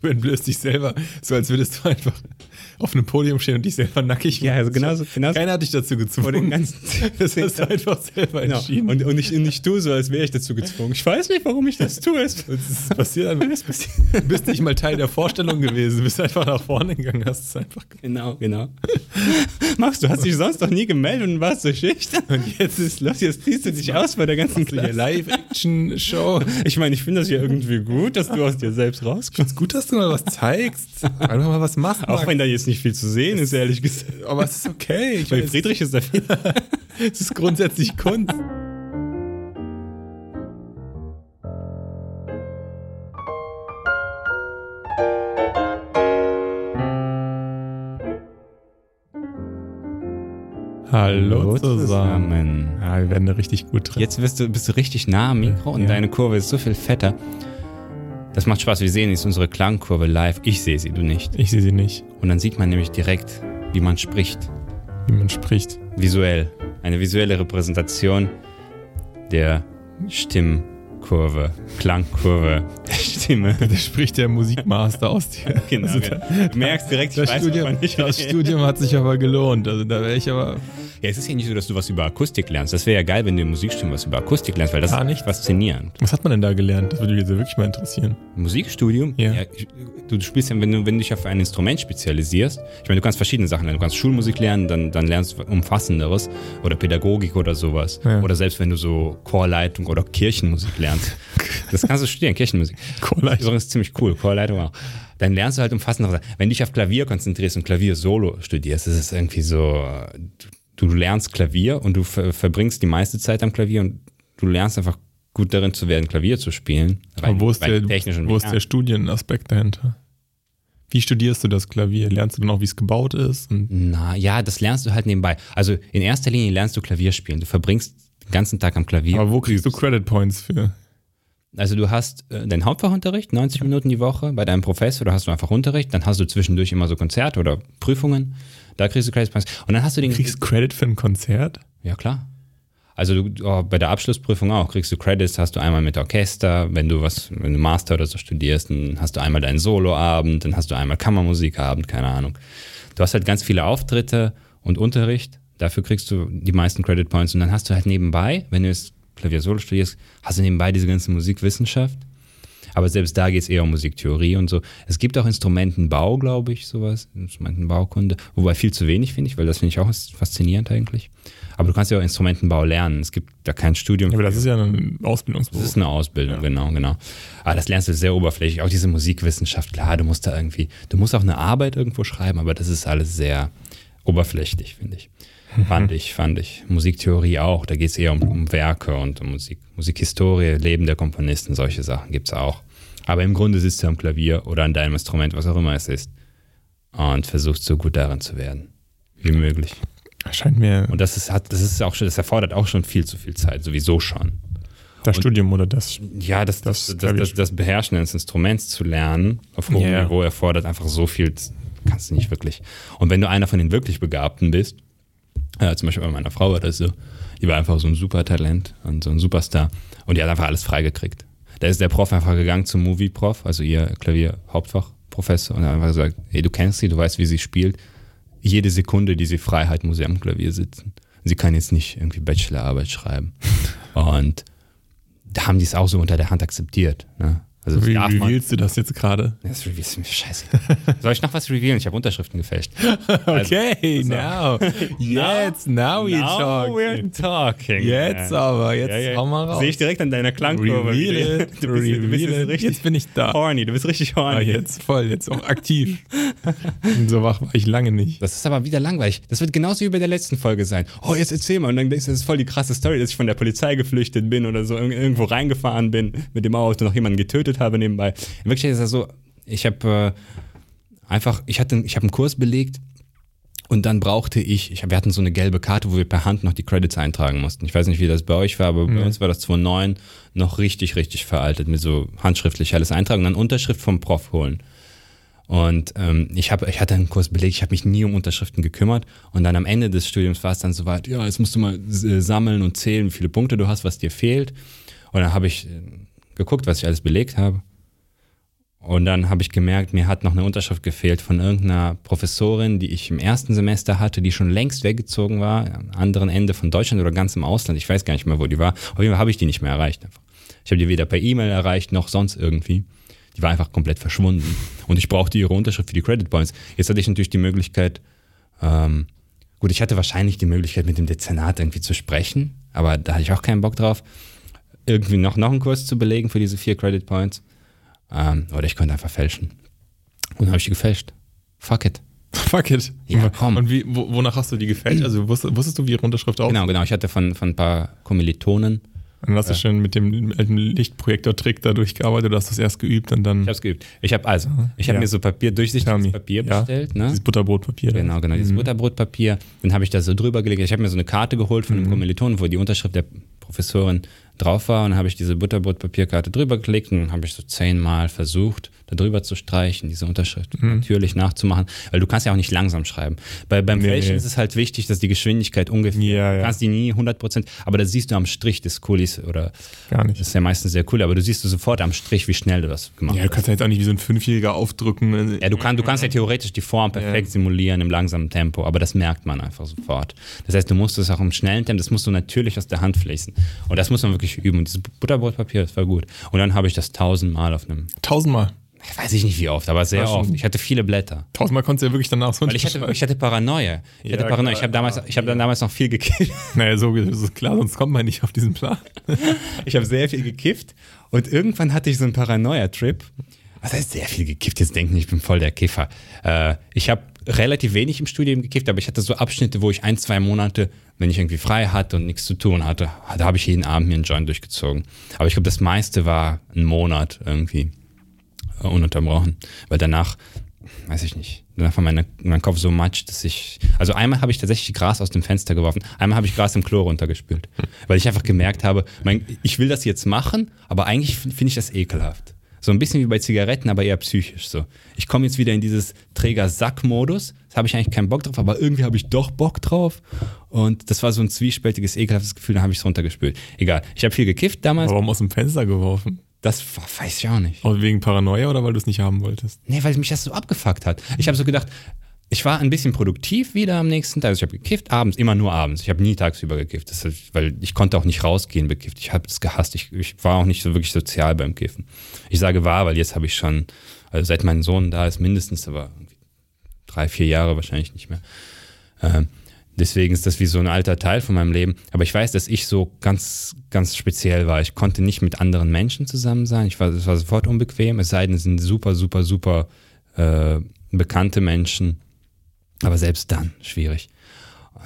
Du entblößt dich selber, so als würdest du einfach auf einem Podium stehen und dich selber nackig Ja, also genauso, genauso. Keiner hat dich dazu Vor den gezwungen. ganzen Das hast du einfach selber Genau. entschieden. Und, und, ich, und ich tue so, als wäre ich dazu gezwungen. Ich weiß nicht, warum ich das tue. Es ist passiert einfach. Du bist nicht mal Teil der Vorstellung gewesen. Du bist einfach nach vorne gegangen, hast es einfach. Genau, genau. Max, du hast dich sonst doch nie gemeldet und warst so schüchtern. Und jetzt ist los, jetzt ziehst du dich aus bei der ganzen. Live-Action-Show. Ich meine, ich finde das ja irgendwie gut, dass du aus dir selbst rauskommst. Ist gut, dass du mal was zeigst. Du mal was machst. Auch wenn da jetzt nicht viel zu sehen ist, ehrlich gesagt. Aber es ist okay. Ich weiß, Friedrich ist da viel. es ist grundsätzlich Kunst. Hallo zusammen. Ja, wir werden da richtig gut drin. Jetzt bist du, bist du richtig nah am Mikro und Ja. deine Kurve ist so viel fetter. Das macht Spaß. Wir sehen jetzt unsere Klangkurve live. Ich sehe sie, du nicht. Ich sehe sie nicht, Und dann sieht man nämlich direkt, wie man spricht. wie man spricht. Visuell. Eine visuelle Repräsentation der Stimmkurve, Klangkurve der Stimme. Da spricht der Musikmaster aus dir. Genau, Also genau. da- Du merkst direkt, ich Das, weiß, Studium, ich das. Studium hat sich aber gelohnt. Also da wäre ich aber. Ja, es ist ja nicht so, dass du was über Akustik lernst. Das wäre ja geil, wenn du im Musikstudium was über Akustik lernst, weil das Gar ist nicht. faszinierend. Was hat man denn da gelernt? Das würde mich jetzt wirklich mal interessieren. Musikstudium? Ja. du, du spielst ja, wenn du, wenn du dich auf ein Instrument spezialisierst, ich meine, du kannst verschiedene Sachen lernen. Du kannst Schulmusik lernen, dann, dann lernst du umfassenderes oder Pädagogik oder sowas. Ja. Oder selbst wenn du so Chorleitung oder Kirchenmusik lernst. Das kannst du studieren, Kirchenmusik. Chorleitung. Übrigens ziemlich cool, Chorleitung auch. Dann lernst du halt umfassendere Sachen. Wenn du dich auf Klavier konzentrierst und Klavier solo studierst, ist es irgendwie so, du, du lernst Klavier und du ver, verbringst die meiste Zeit am Klavier und du lernst einfach gut darin zu werden, Klavier zu spielen. Aber wo ist, der, wo ist der Studienaspekt dahinter? Wie studierst du das Klavier? Lernst du dann auch, wie es gebaut ist? Na ja, das lernst du halt nebenbei. Also in erster Linie lernst du Klavier spielen. Du verbringst den ganzen Tag am Klavier. aber wo kriegst du Credit Points für? Also du hast äh, deinen Hauptfachunterricht, 90 Minuten die Woche bei deinem Professor, da hast du einfach Unterricht, dann hast du zwischendurch immer so Konzerte oder Prüfungen, da kriegst du Credit Points. Und dann hast du den... Du kriegst Credit für ein Konzert? Ja, klar. Also du, oh, bei der Abschlussprüfung auch kriegst du Credits, hast du einmal mit Orchester, wenn du was, wenn du Master oder so studierst, dann hast du einmal deinen Soloabend, dann hast du einmal Kammermusikabend, keine Ahnung. Du hast halt ganz viele Auftritte und Unterricht, dafür kriegst du die meisten Credit Points und dann hast du halt nebenbei, wenn du jetzt Klavier Solo studierst, hast du nebenbei diese ganze Musikwissenschaft. Aber selbst da geht es eher um Musiktheorie und so. Es gibt auch Instrumentenbau, glaube ich, sowas, Instrumentenbaukunde, wobei viel zu wenig finde ich, weil das finde ich auch faszinierend eigentlich. Aber du kannst ja auch Instrumentenbau lernen. Es gibt da kein Studium. Ja, aber das ist ja ein Ausbildungsberuf. Das ist eine Ausbildung, genau, genau. Aber das lernst du sehr oberflächlich. Auch diese Musikwissenschaft, klar, du musst da irgendwie, du musst auch eine Arbeit irgendwo schreiben, aber das ist alles sehr oberflächlich, finde ich. Fand ich, fand ich. Musiktheorie auch, da geht es eher um, um Werke und um Musik, Musikhistorie, Leben der Komponisten, solche Sachen gibt es auch. Aber im Grunde sitzt du am Klavier oder an deinem Instrument, was auch immer es ist, und versuchst so gut darin zu werden, wie möglich. Scheint mir Und das ist, hat, das ist auch schon, das erfordert auch schon viel zu viel Zeit, sowieso schon. das Studium oder das. Ja, das, Das das, das, das, Beherrschen eines Instruments zu lernen auf hohem Ja. Niveau erfordert einfach so viel, kannst du nicht wirklich. Und wenn du einer von den wirklich Begabten bist, ja, zum Beispiel bei meiner Frau war das so, die war einfach so ein super Talent und so ein Superstar und die hat einfach alles freigekriegt. Da ist der Prof einfach gegangen zum Movie-Prof, also ihr Klavier-Hauptfachprofessor und hat einfach gesagt, ey, du kennst sie, du weißt, wie sie spielt. Jede Sekunde, die sie frei hat, muss sie am Klavier sitzen. Sie kann jetzt nicht irgendwie Bachelorarbeit schreiben. Und da haben die es auch so unter der Hand akzeptiert. Ne? Also Wie revealst du das jetzt gerade? das ist mir scheiße. Soll ich noch was revealen? Ich habe Unterschriften gefälscht. Okay, now. Jetzt, now we Now talk. we're talking. Jetzt man. aber, jetzt Ja, ja. hau mal raus. Sehe ich direkt an deiner Klangkurve. Reveal it, Du bist, du bist reveal jetzt richtig Jetzt bin ich da. horny. Du bist richtig horny. Ah, jetzt voll, jetzt auch aktiv. so wach war ich lange nicht. Das ist aber wieder langweilig. Das wird genauso wie bei der letzten Folge sein. Oh, jetzt erzähl mal. Und dann denkst du, das ist voll die krasse Story, dass ich von der Polizei geflüchtet bin oder so irg- irgendwo reingefahren bin mit dem Auto, noch jemanden getötet habe nebenbei. In Wirklichkeit ist das so, ich habe äh, einfach, ich hatte, ich habe einen Kurs belegt und dann brauchte ich, ich, wir hatten so eine gelbe Karte, wo wir per Hand noch die Credits eintragen mussten. Ich weiß nicht, wie das bei euch war, aber bei uns war das 2009 noch richtig, richtig veraltet mit so handschriftlich alles eintragen und dann Unterschrift vom Prof holen. Und ähm, ich, hab, ich hatte einen Kurs belegt, ich habe mich nie um Unterschriften gekümmert. Und dann am Ende des Studiums war es dann soweit, ja, jetzt musst du mal äh, sammeln und zählen, wie viele Punkte du hast, was dir fehlt. Und dann habe ich äh, geguckt, was ich alles belegt habe. Und dann habe ich gemerkt, mir hat noch eine Unterschrift gefehlt von irgendeiner Professorin, die ich im ersten Semester hatte, die schon längst weggezogen war, am anderen Ende von Deutschland oder ganz im Ausland. Ich weiß gar nicht mehr, wo die war. Auf jeden Fall habe ich die nicht mehr erreicht. Ich habe die weder per E-Mail erreicht noch sonst irgendwie. Die war einfach komplett verschwunden. Und ich brauchte ihre Unterschrift für die Credit Points. Jetzt hatte ich natürlich die Möglichkeit, ähm, gut, ich hatte wahrscheinlich die Möglichkeit, mit dem Dezernat irgendwie zu sprechen, aber da hatte ich auch keinen Bock drauf, irgendwie noch, noch einen Kurs zu belegen für diese vier Credit Points. Ähm, oder ich konnte einfach fälschen. Und dann habe ich die gefälscht. Fuck it. Fuck it. Ja, komm. Und wie, wo, wonach hast du die gefälscht? Also wusstest, wusstest du, wie ihre Unterschrift aussieht? Genau, genau. Ich hatte von, von ein paar Kommilitonen, Dann hast du schon mit dem alten Lichtprojektor-Trick da durchgearbeitet, du hast das erst geübt und dann ich habe es geübt. Ich habe also, ich habe Ja. mir so Papier, durchsichtiges. Papier bestellt, ne? dieses Butterbrotpapier. Genau, genau, dieses Butterbrotpapier. Dann habe ich da so drüber gelegt. Ich habe mir so eine Karte geholt von einem Kommilitonen, wo die Unterschrift der Professorin drauf war. Und habe ich diese Butterbrotpapierkarte drüber gelegt und habe ich so zehnmal versucht, da drüber zu streichen, diese Unterschrift natürlich nachzumachen. Weil du kannst ja auch nicht langsam schreiben. Bei, beim Nee, Fälschen nee. ist es halt wichtig, dass die Geschwindigkeit ungefähr, Ja, ja. du kannst die nie 100 Prozent, aber das siehst du am Strich des Kulis oder Gar nicht. das ist ja meistens sehr cool, aber du siehst du sofort am Strich, wie schnell du das gemacht Ja, du hast. kannst ja jetzt auch nicht wie so ein Fünfjähriger aufdrücken. Ja, du, kann, du kannst ja theoretisch die Form perfekt simulieren im langsamen Tempo, aber das merkt man einfach sofort. Das heißt, du musst es auch im schnellen Tempo, das musst du natürlich aus der Hand fließen. Und das muss man wirklich üben. Und dieses Butterbrotpapier, das war gut. Und dann habe ich das tausendmal auf einem, Tausendmal. ich weiß ich nicht wie oft, aber sehr oft. Ich hatte viele Blätter. Tausendmal konntest du ja wirklich danach so Weil ich hatte, ich hatte Paranoia. Ich hatte Ja, Paranoia. klar, Ich habe damals, ich habe dann damals noch viel gekifft. Naja, so so ist klar, sonst kommt man nicht auf diesen Plan. Ich habe sehr viel gekifft und irgendwann hatte ich so einen Paranoia-Trip. Was heißt sehr viel gekifft? Jetzt denken, ich bin voll der Kiffer. Äh, ich habe relativ wenig im Studium gekifft, aber ich hatte so Abschnitte, wo ich ein, zwei Monate, wenn ich irgendwie frei hatte und nichts zu tun hatte, da habe ich jeden Abend mir einen Joint durchgezogen. Aber ich glaube, das meiste war ein Monat irgendwie ununterbrochen, weil danach, weiß ich nicht, danach war meine, mein Kopf so matsch, dass ich, also einmal habe ich tatsächlich Gras aus dem Fenster geworfen, einmal habe ich Gras im Klo runtergespült, weil ich einfach gemerkt habe, mein, ich will das jetzt machen, aber eigentlich finde ich das ekelhaft. So ein bisschen wie bei Zigaretten, aber eher psychisch so. Ich komme jetzt wieder in dieses Träger-Sack-Modus. Das habe ich eigentlich keinen Bock drauf, aber irgendwie habe ich doch Bock drauf. Und das war so ein zwiespältiges, ekelhaftes Gefühl, dann habe ich es runtergespült. Egal. Ich habe viel gekifft damals. Warum aus dem Fenster geworfen? Das weiß ich auch nicht. Auch wegen Paranoia oder weil du es nicht haben wolltest? Nee, weil mich das so abgefuckt hat. Ich habe so gedacht, ich war ein bisschen produktiv wieder am nächsten Tag. Also ich habe gekifft, abends, immer nur abends. Ich habe nie tagsüber gekifft, ist- weil ich konnte auch nicht rausgehen bekifft. Ich habe es gehasst. Ich, ich war auch nicht so wirklich sozial beim Kiffen. Ich sage war, weil jetzt habe ich schon, also seit mein Sohn da ist, mindestens, aber drei, vier Jahre wahrscheinlich nicht mehr. Ähm, deswegen ist das wie so ein alter Teil von meinem Leben. Aber ich weiß, dass ich so ganz, ganz speziell war. Ich konnte nicht mit anderen Menschen zusammen sein. Ich war, es war sofort unbequem, es sei denn, es sind super, super, super äh, bekannte Menschen. Aber selbst dann schwierig.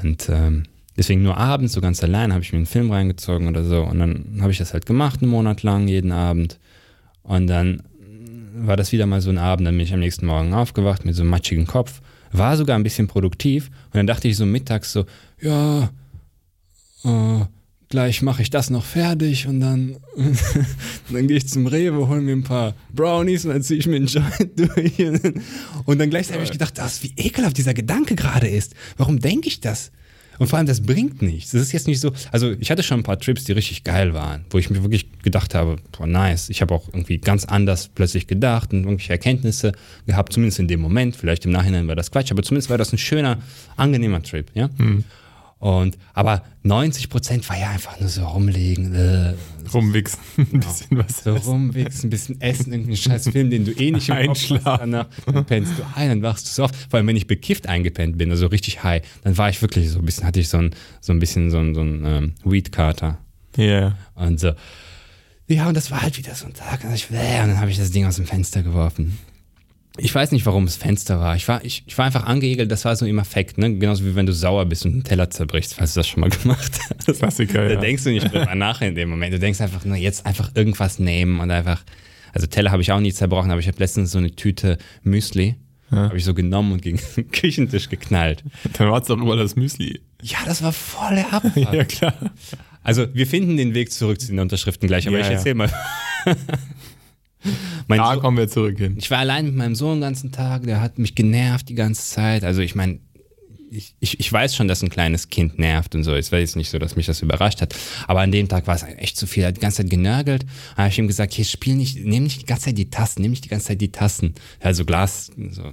Und ähm, deswegen nur abends, so ganz allein, habe ich mir einen Film reingezogen oder so. Und dann habe ich das halt gemacht, einen Monat lang, jeden Abend. Und dann war das wieder mal so ein Abend, dann bin ich am nächsten Morgen aufgewacht mit so einem matschigen Kopf, war sogar ein bisschen produktiv und dann dachte ich so mittags so, ja, äh, gleich mache ich das noch fertig und dann, dann gehe ich zum Rewe, hole mir ein paar Brownies und dann ziehe ich mir einen Joint durch. Und dann gleichzeitig habe ich gedacht, das, wie ekelhaft dieser Gedanke gerade ist. Warum denke ich das? Und vor allem, das bringt nichts. Das ist jetzt nicht so. Also, ich hatte schon ein paar Trips, die richtig geil waren, wo ich mir wirklich gedacht habe, boah, nice. Ich habe auch irgendwie ganz anders plötzlich gedacht und irgendwelche Erkenntnisse gehabt, zumindest in dem Moment. Vielleicht im Nachhinein war das Quatsch, aber zumindest war das ein schöner, angenehmer Trip, ja. Und, aber 90 Prozent war ja einfach nur so rumliegen, äh, Rumwichsen. Ein bisschen was. so rumwichsen, ein bisschen essen, irgendeinen scheiß Film, den du eh nicht im Kopf hast. Einschlafen. Danach dann pennst du ein, dann wachst du so auf. Vor allem, wenn ich bekifft eingepennt bin, also richtig high, dann war ich wirklich so ein bisschen, hatte ich so ein, so ein bisschen so ein, so ein ähm, Weed-Kater. Ja. Und so. Ja, und das war halt wieder so ein Tag. Und, ich, und dann habe ich das Ding aus dem Fenster geworfen. Ich weiß nicht, warum es Fenster war. Ich war, ich, ich war einfach angeekelt, das war so im Affekt, ne? Genauso wie wenn du sauer bist und einen Teller zerbrichst, falls du das schon mal gemacht hast. Klassiker, Da ja. denkst du nicht drüber nach in dem Moment. Du denkst einfach nur, jetzt einfach irgendwas nehmen und einfach. Also Teller habe ich auch nie zerbrochen, aber ich habe letztens so eine Tüte Müsli, habe ich so genommen und gegen den Küchentisch geknallt. Dann war es doch überall das Müsli. Ja, das war voll der Abfuck. Ja, klar. Also wir finden den Weg zurück zu den Unterschriften gleich, aber Ja, ich ja. erzähl mal. mein Da Sohn- kommen wir zurück hin. ich war allein mit meinem Sohn den ganzen Tag, der hat mich genervt die ganze Zeit. Also ich meine, ich, ich, ich weiß schon, dass ein kleines Kind nervt und so. Es war jetzt nicht so, dass mich das überrascht hat. Aber an dem Tag war es echt zu viel. Er hat die ganze Zeit genörgelt. Da habe ich ihm gesagt, hier spiel nicht, nimm nicht die ganze Zeit die Tasten, nimm nicht die ganze Zeit die Tasten. Also Glas, so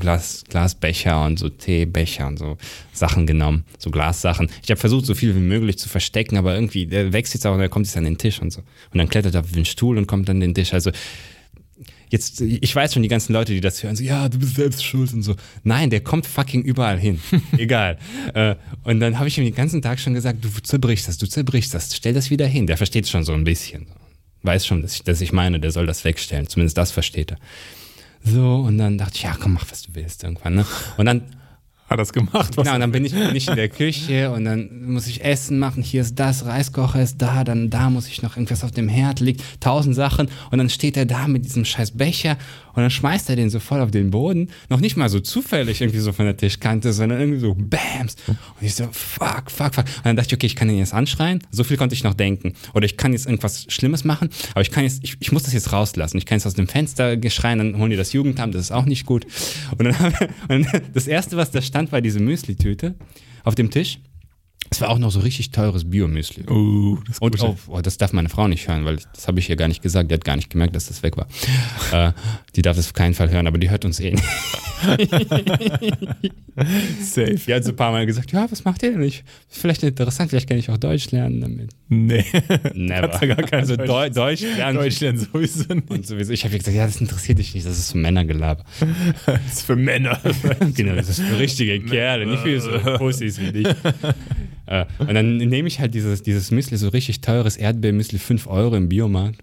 Glas, Glasbecher und so Teebecher und so Sachen genommen, so Glassachen. Ich habe versucht, so viel wie möglich zu verstecken, aber irgendwie, der wächst jetzt auch und er kommt jetzt an den Tisch und so. Und dann klettert er auf den Stuhl und kommt an den Tisch. Also jetzt, ich weiß schon, die ganzen Leute, die das hören, so, ja, du bist selbst schuld und so. Nein, der kommt fucking überall hin. Egal. Äh, und dann habe ich ihm den ganzen Tag schon gesagt, du zerbrichst das, du zerbrichst das, stell das wieder hin. Der versteht es schon so ein bisschen. Weiß schon, dass ich, dass ich meine, der soll das wegstellen. Zumindest das versteht er. So, und dann dachte ich, ja, komm, mach, was du willst irgendwann. Ne? Und dann hat das gemacht. Was genau, und dann bin ich, bin ich in der Küche und dann muss ich Essen machen. Hier ist das, Reiskocher ist da, dann da muss ich noch irgendwas auf dem Herd liegt, tausend Sachen. Und dann steht er da mit diesem scheiß Becher und dann schmeißt er den so voll auf den Boden. Noch nicht mal so zufällig irgendwie so von der Tischkante, sondern irgendwie so Bams. Und ich so, fuck, fuck, fuck. Und dann dachte ich, okay, ich kann ihn jetzt anschreien. So viel konnte ich noch denken. Oder ich kann jetzt irgendwas Schlimmes machen, aber ich kann jetzt, ich, ich muss das jetzt rauslassen. Ich kann jetzt aus dem Fenster geschreien, dann holen die das Jugendamt, das ist auch nicht gut. Und dann, haben wir, und das erste, was da stand, war diese Müsli-Tüte auf dem Tisch. Es war auch noch so richtig teures Biomüsli. Oh, das Und oh, oh, das darf meine Frau nicht hören, weil das habe ich ihr gar nicht gesagt. Die hat gar nicht gemerkt, dass das weg war. äh, die darf das auf keinen Fall hören, aber die hört uns eh nicht. Safe. Die hat so ein paar Mal gesagt, ja, was macht ihr denn nicht? Vielleicht interessant, vielleicht kann ich auch Deutsch lernen damit. Nee. Never. Ja gar kein also Deutsch, Deutsch lernen. Deutsch lernen sowieso nicht. Und sowieso. Ich habe gesagt, ja, das interessiert dich nicht, das ist für Männergelaber. das ist für Männer. genau, das ist für richtige Kerle, nicht für so Pussys wie dich. Äh, und dann nehme ich halt dieses, dieses Müsli, so richtig teures Erdbeermüsli, 5 Euro im Biomarkt.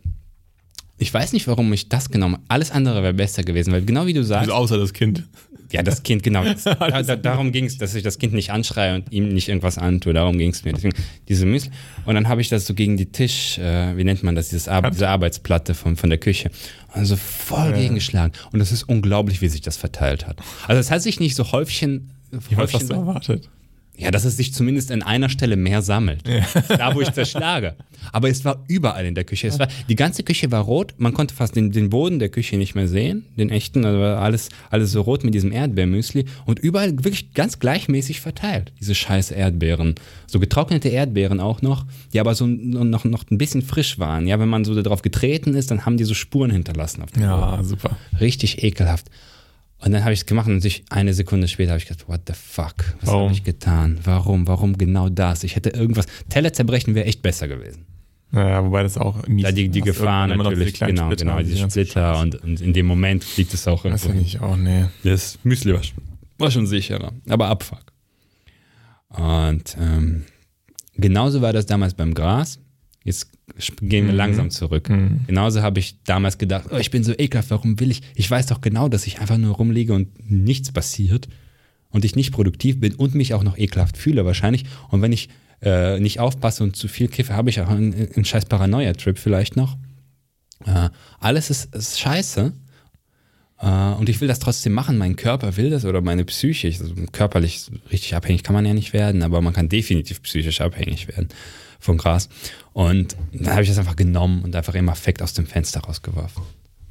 Ich weiß nicht, warum ich das genommen habe. Alles andere wäre besser gewesen, weil genau wie du sagst. Also außer das Kind. Ja, das Kind, genau. Das, da, da, darum ging es, dass ich das Kind nicht anschreie und ihm nicht irgendwas antue. Darum ging es mir. Deswegen diese Müsli. Und dann habe ich das so gegen die Tisch, äh, wie nennt man das, dieses Ar diese Arbeitsplatte von, von der Küche. Also voll ja. gegengeschlagen. Und das ist unglaublich, wie sich das verteilt hat. Also es hat sich nicht so häufchen. Ich weiß, was du erwartet. Ja, dass es sich zumindest an einer Stelle mehr sammelt. Ja. Da, wo ich zerschlage. Aber es war überall in der Küche. Es war, die ganze Küche war rot. Man konnte fast den, den Boden der Küche nicht mehr sehen. Den echten. Also alles, alles so rot mit diesem Erdbeermüsli. Und überall wirklich ganz gleichmäßig verteilt. Diese scheiß Erdbeeren. So getrocknete Erdbeeren auch noch, die aber so noch, noch ein bisschen frisch waren. Ja, wenn man so darauf getreten ist, dann haben die so Spuren hinterlassen auf dem Ja, Boden. super. Richtig ekelhaft. Und dann habe ich es gemacht und sich eine Sekunde später habe ich gedacht, what the fuck, was habe ich getan? Warum, warum genau das? Ich hätte irgendwas, Teller zerbrechen wäre echt besser gewesen. Naja, wobei das auch mies. Da die, die Gefahr natürlich, die genau, Splitter, genau, die Splitter und, und, in dem Moment fliegt es auch irgendwo. Das ich auch, nee. Das Müsli war, war schon sicherer, aber Abfuck. Und ähm, genauso war das damals beim Gras. Jetzt gehen wir mhm. langsam zurück. Mhm. Genauso habe ich damals gedacht, oh, ich bin so ekelhaft, warum will ich? Ich weiß doch genau, dass ich einfach nur rumliege und nichts passiert und ich nicht produktiv bin und mich auch noch ekelhaft fühle wahrscheinlich. Und wenn ich äh, nicht aufpasse und zu viel kiffe, habe ich auch einen, einen scheiß Paranoia-Trip vielleicht noch. Äh, alles ist, ist scheiße. Äh, und ich will das trotzdem machen. Mein Körper will das oder meine Psyche. Also körperlich richtig abhängig kann man ja nicht werden, aber man kann definitiv psychisch abhängig werden vom Gras. Und dann habe ich das einfach genommen und einfach im Affekt aus dem Fenster rausgeworfen.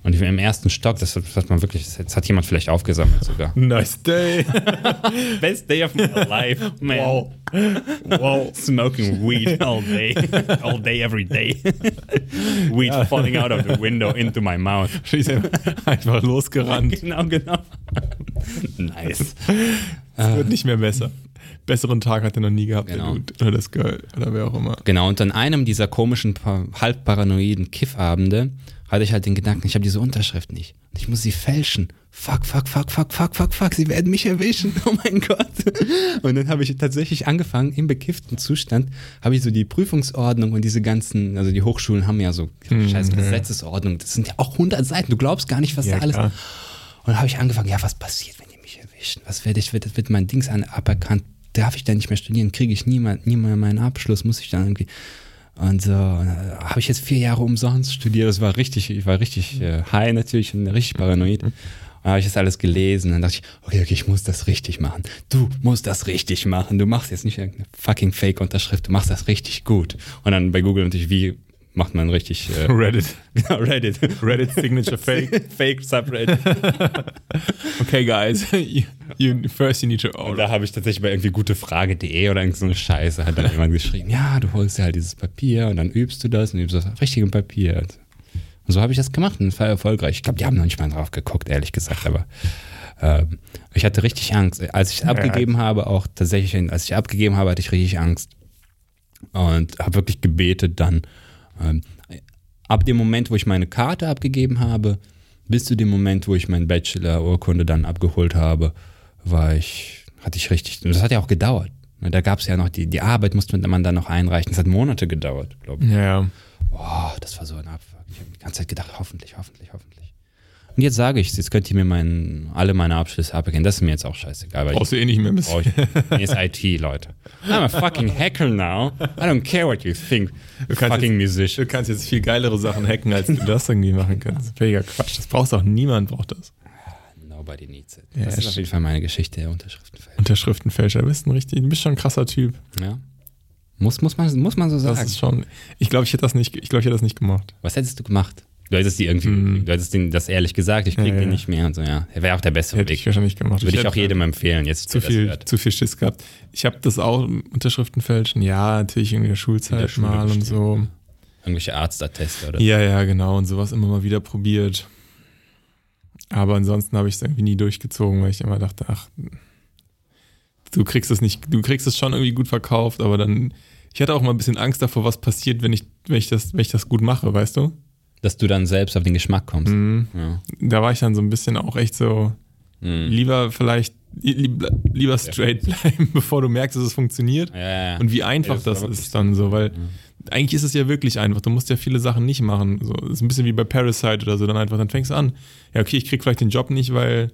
Und ich bin im ersten Stock, das hat man wirklich, das hat jemand vielleicht aufgesammelt sogar. Nice day. Best day of my life, man. Wow. Wow. Smoking weed all day. All day, every day. weed ja. falling out of the window into my mouth. Einfach losgerannt. Genau, genau. Nice. Es wird nicht mehr besser besseren Tag hat er noch nie gehabt, genau. der Dude. Oder das Girl. Oder wer auch immer. Genau, und an einem dieser komischen, halb paranoiden Kiffabende hatte ich halt den Gedanken, ich habe diese Unterschrift nicht. Ich muss sie fälschen. Fuck, fuck, fuck, fuck, fuck, fuck, fuck, sie werden mich erwischen. Oh mein Gott. Und dann habe ich tatsächlich angefangen, im bekifften Zustand, habe ich so die Prüfungsordnung und diese ganzen, also die Hochschulen haben ja so mhm. Gesetzesordnung. Das sind ja auch 100 Seiten. Du glaubst gar nicht, was ja, da alles. Klar. Und dann habe ich angefangen, ja, was passiert, wenn die mich erwischen? Was werde ich, wird, wird mein Dings aberkannt? darf ich da nicht mehr studieren, kriege ich nie mehr, nie meinen Abschluss, muss ich dann irgendwie. Und so äh, habe ich jetzt vier Jahre umsonst studiert. Das war richtig, ich war richtig äh, high natürlich und richtig paranoid. Und dann habe ich das alles gelesen. Dann dachte ich, okay, okay, ich muss das richtig machen. Du musst das richtig machen. Du machst jetzt nicht irgendeine fucking Fake-Unterschrift, du machst das richtig gut. Und dann bei Google natürlich, wie macht man richtig. Äh, Reddit. Genau, Reddit. Reddit Signature Fake. Fake Subreddit. okay, guys. You, first you need to Und order. da habe ich tatsächlich bei irgendwie gutefrage.de oder irgend so eine Scheiße hat dann jemand geschrieben, ja, du holst dir halt dieses Papier und dann übst du das und übst das auf richtigem Papier. Und so habe ich das gemacht und es war erfolgreich. Ich glaube, die haben noch nicht mal drauf geguckt, ehrlich gesagt, aber ähm, ich hatte richtig Angst. Als ich es abgegeben habe, auch tatsächlich, als ich abgegeben habe, hatte ich richtig Angst. Und habe wirklich gebetet dann. Ähm, ab dem Moment, wo ich meine Karte abgegeben habe, bis zu dem Moment, wo ich meine Bachelor-Urkunde dann abgeholt habe, war ich, hatte ich richtig, das hat ja auch gedauert. Ne, Da gab es ja noch, die, die Arbeit musste man dann noch einreichen. Das hat Monate gedauert, glaube ich. Ja. Boah, das war so ein Abfuck. Ich habe die ganze Zeit gedacht, hoffentlich, hoffentlich, hoffentlich. Und jetzt sage ich jetzt könnt ihr mir mein, alle meine Abschlüsse abgehen. Das ist mir jetzt auch scheißegal. Brauchst du eh nicht mehr ein brauche bisschen. mir ist IT, Leute. I'm a fucking hacker now. I don't care what you think, Du fucking jetzt- musician. Du kannst jetzt viel geilere Sachen hacken, als du das irgendwie machen kannst. Völliger Quatsch. Das brauchst auch niemand braucht das. Nobody needs it. Ja, das ist auf jeden Fall meine Geschichte der Unterschriftenfeld. Unterschriftenfälscher, du bist ein richtig, du bist schon ein krasser Typ. Ja. Muss, muss, man, muss man so Das sagen. ist schon. Ich glaube, ich hätte das nicht, ich glaube, ich hätte das nicht gemacht. Was hättest du gemacht? Du hättest die irgendwie, du hättest den, das ehrlich gesagt, ich krieg. Ja, den ja. nicht mehr und so, ja. Wäre auch der bessere Hätte ich Weg. wahrscheinlich gemacht. Würde ich hätte auch jedem empfehlen, jetzt zu das viel, zu viel Schiss gehabt. Ich habe das auch Unterschriftenfälschen. Ja, natürlich in der Schulzeit In der mal und bestimmt, so. Irgendwelche Arztatteste oder Ja, ja, genau. Und sowas immer mal wieder probiert. Aber ansonsten habe ich es irgendwie nie durchgezogen, weil ich immer dachte, ach, du kriegst es nicht, du kriegst es schon irgendwie gut verkauft, aber dann, ich hatte auch mal ein bisschen Angst davor, was passiert, wenn ich, wenn ich das, wenn ich das gut mache, weißt du? dass du dann selbst auf den Geschmack kommst. Mhm. Ja. Da war ich dann so ein bisschen auch echt so, Mhm. lieber vielleicht, lieber, lieber straight bleiben, bevor du merkst, dass es funktioniert. Ja, ja. Und wie einfach das das, ist dann so, weil eigentlich ist es ja wirklich einfach. Du musst ja viele Sachen nicht machen. So, ist ein bisschen wie bei Parasite oder so, dann einfach, dann fängst du an. Ja, okay, ich krieg vielleicht den Job nicht, weil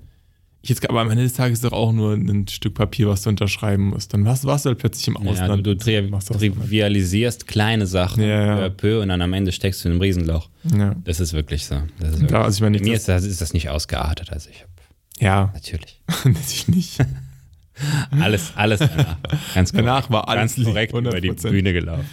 ich jetzt, aber am Ende des Tages ist doch auch nur ein Stück Papier, was du unterschreiben musst. Dann warst, warst du halt plötzlich im Ja, Ausland. du, du tri du was trivialisierst kleine Sachen Ja, ja. peu und dann am Ende steckst du in einem Riesenloch. damit. Das ist wirklich so. Das ist Ja. wirklich Da, also ich meine, Bei mir nicht, ist das, ist das nicht ausgeartet. Also ich habe ja, natürlich natürlich nicht. alles, alles danach. Ganz korrekt, Danach war alles ganz korrekt über die 100%. Bühne gelaufen.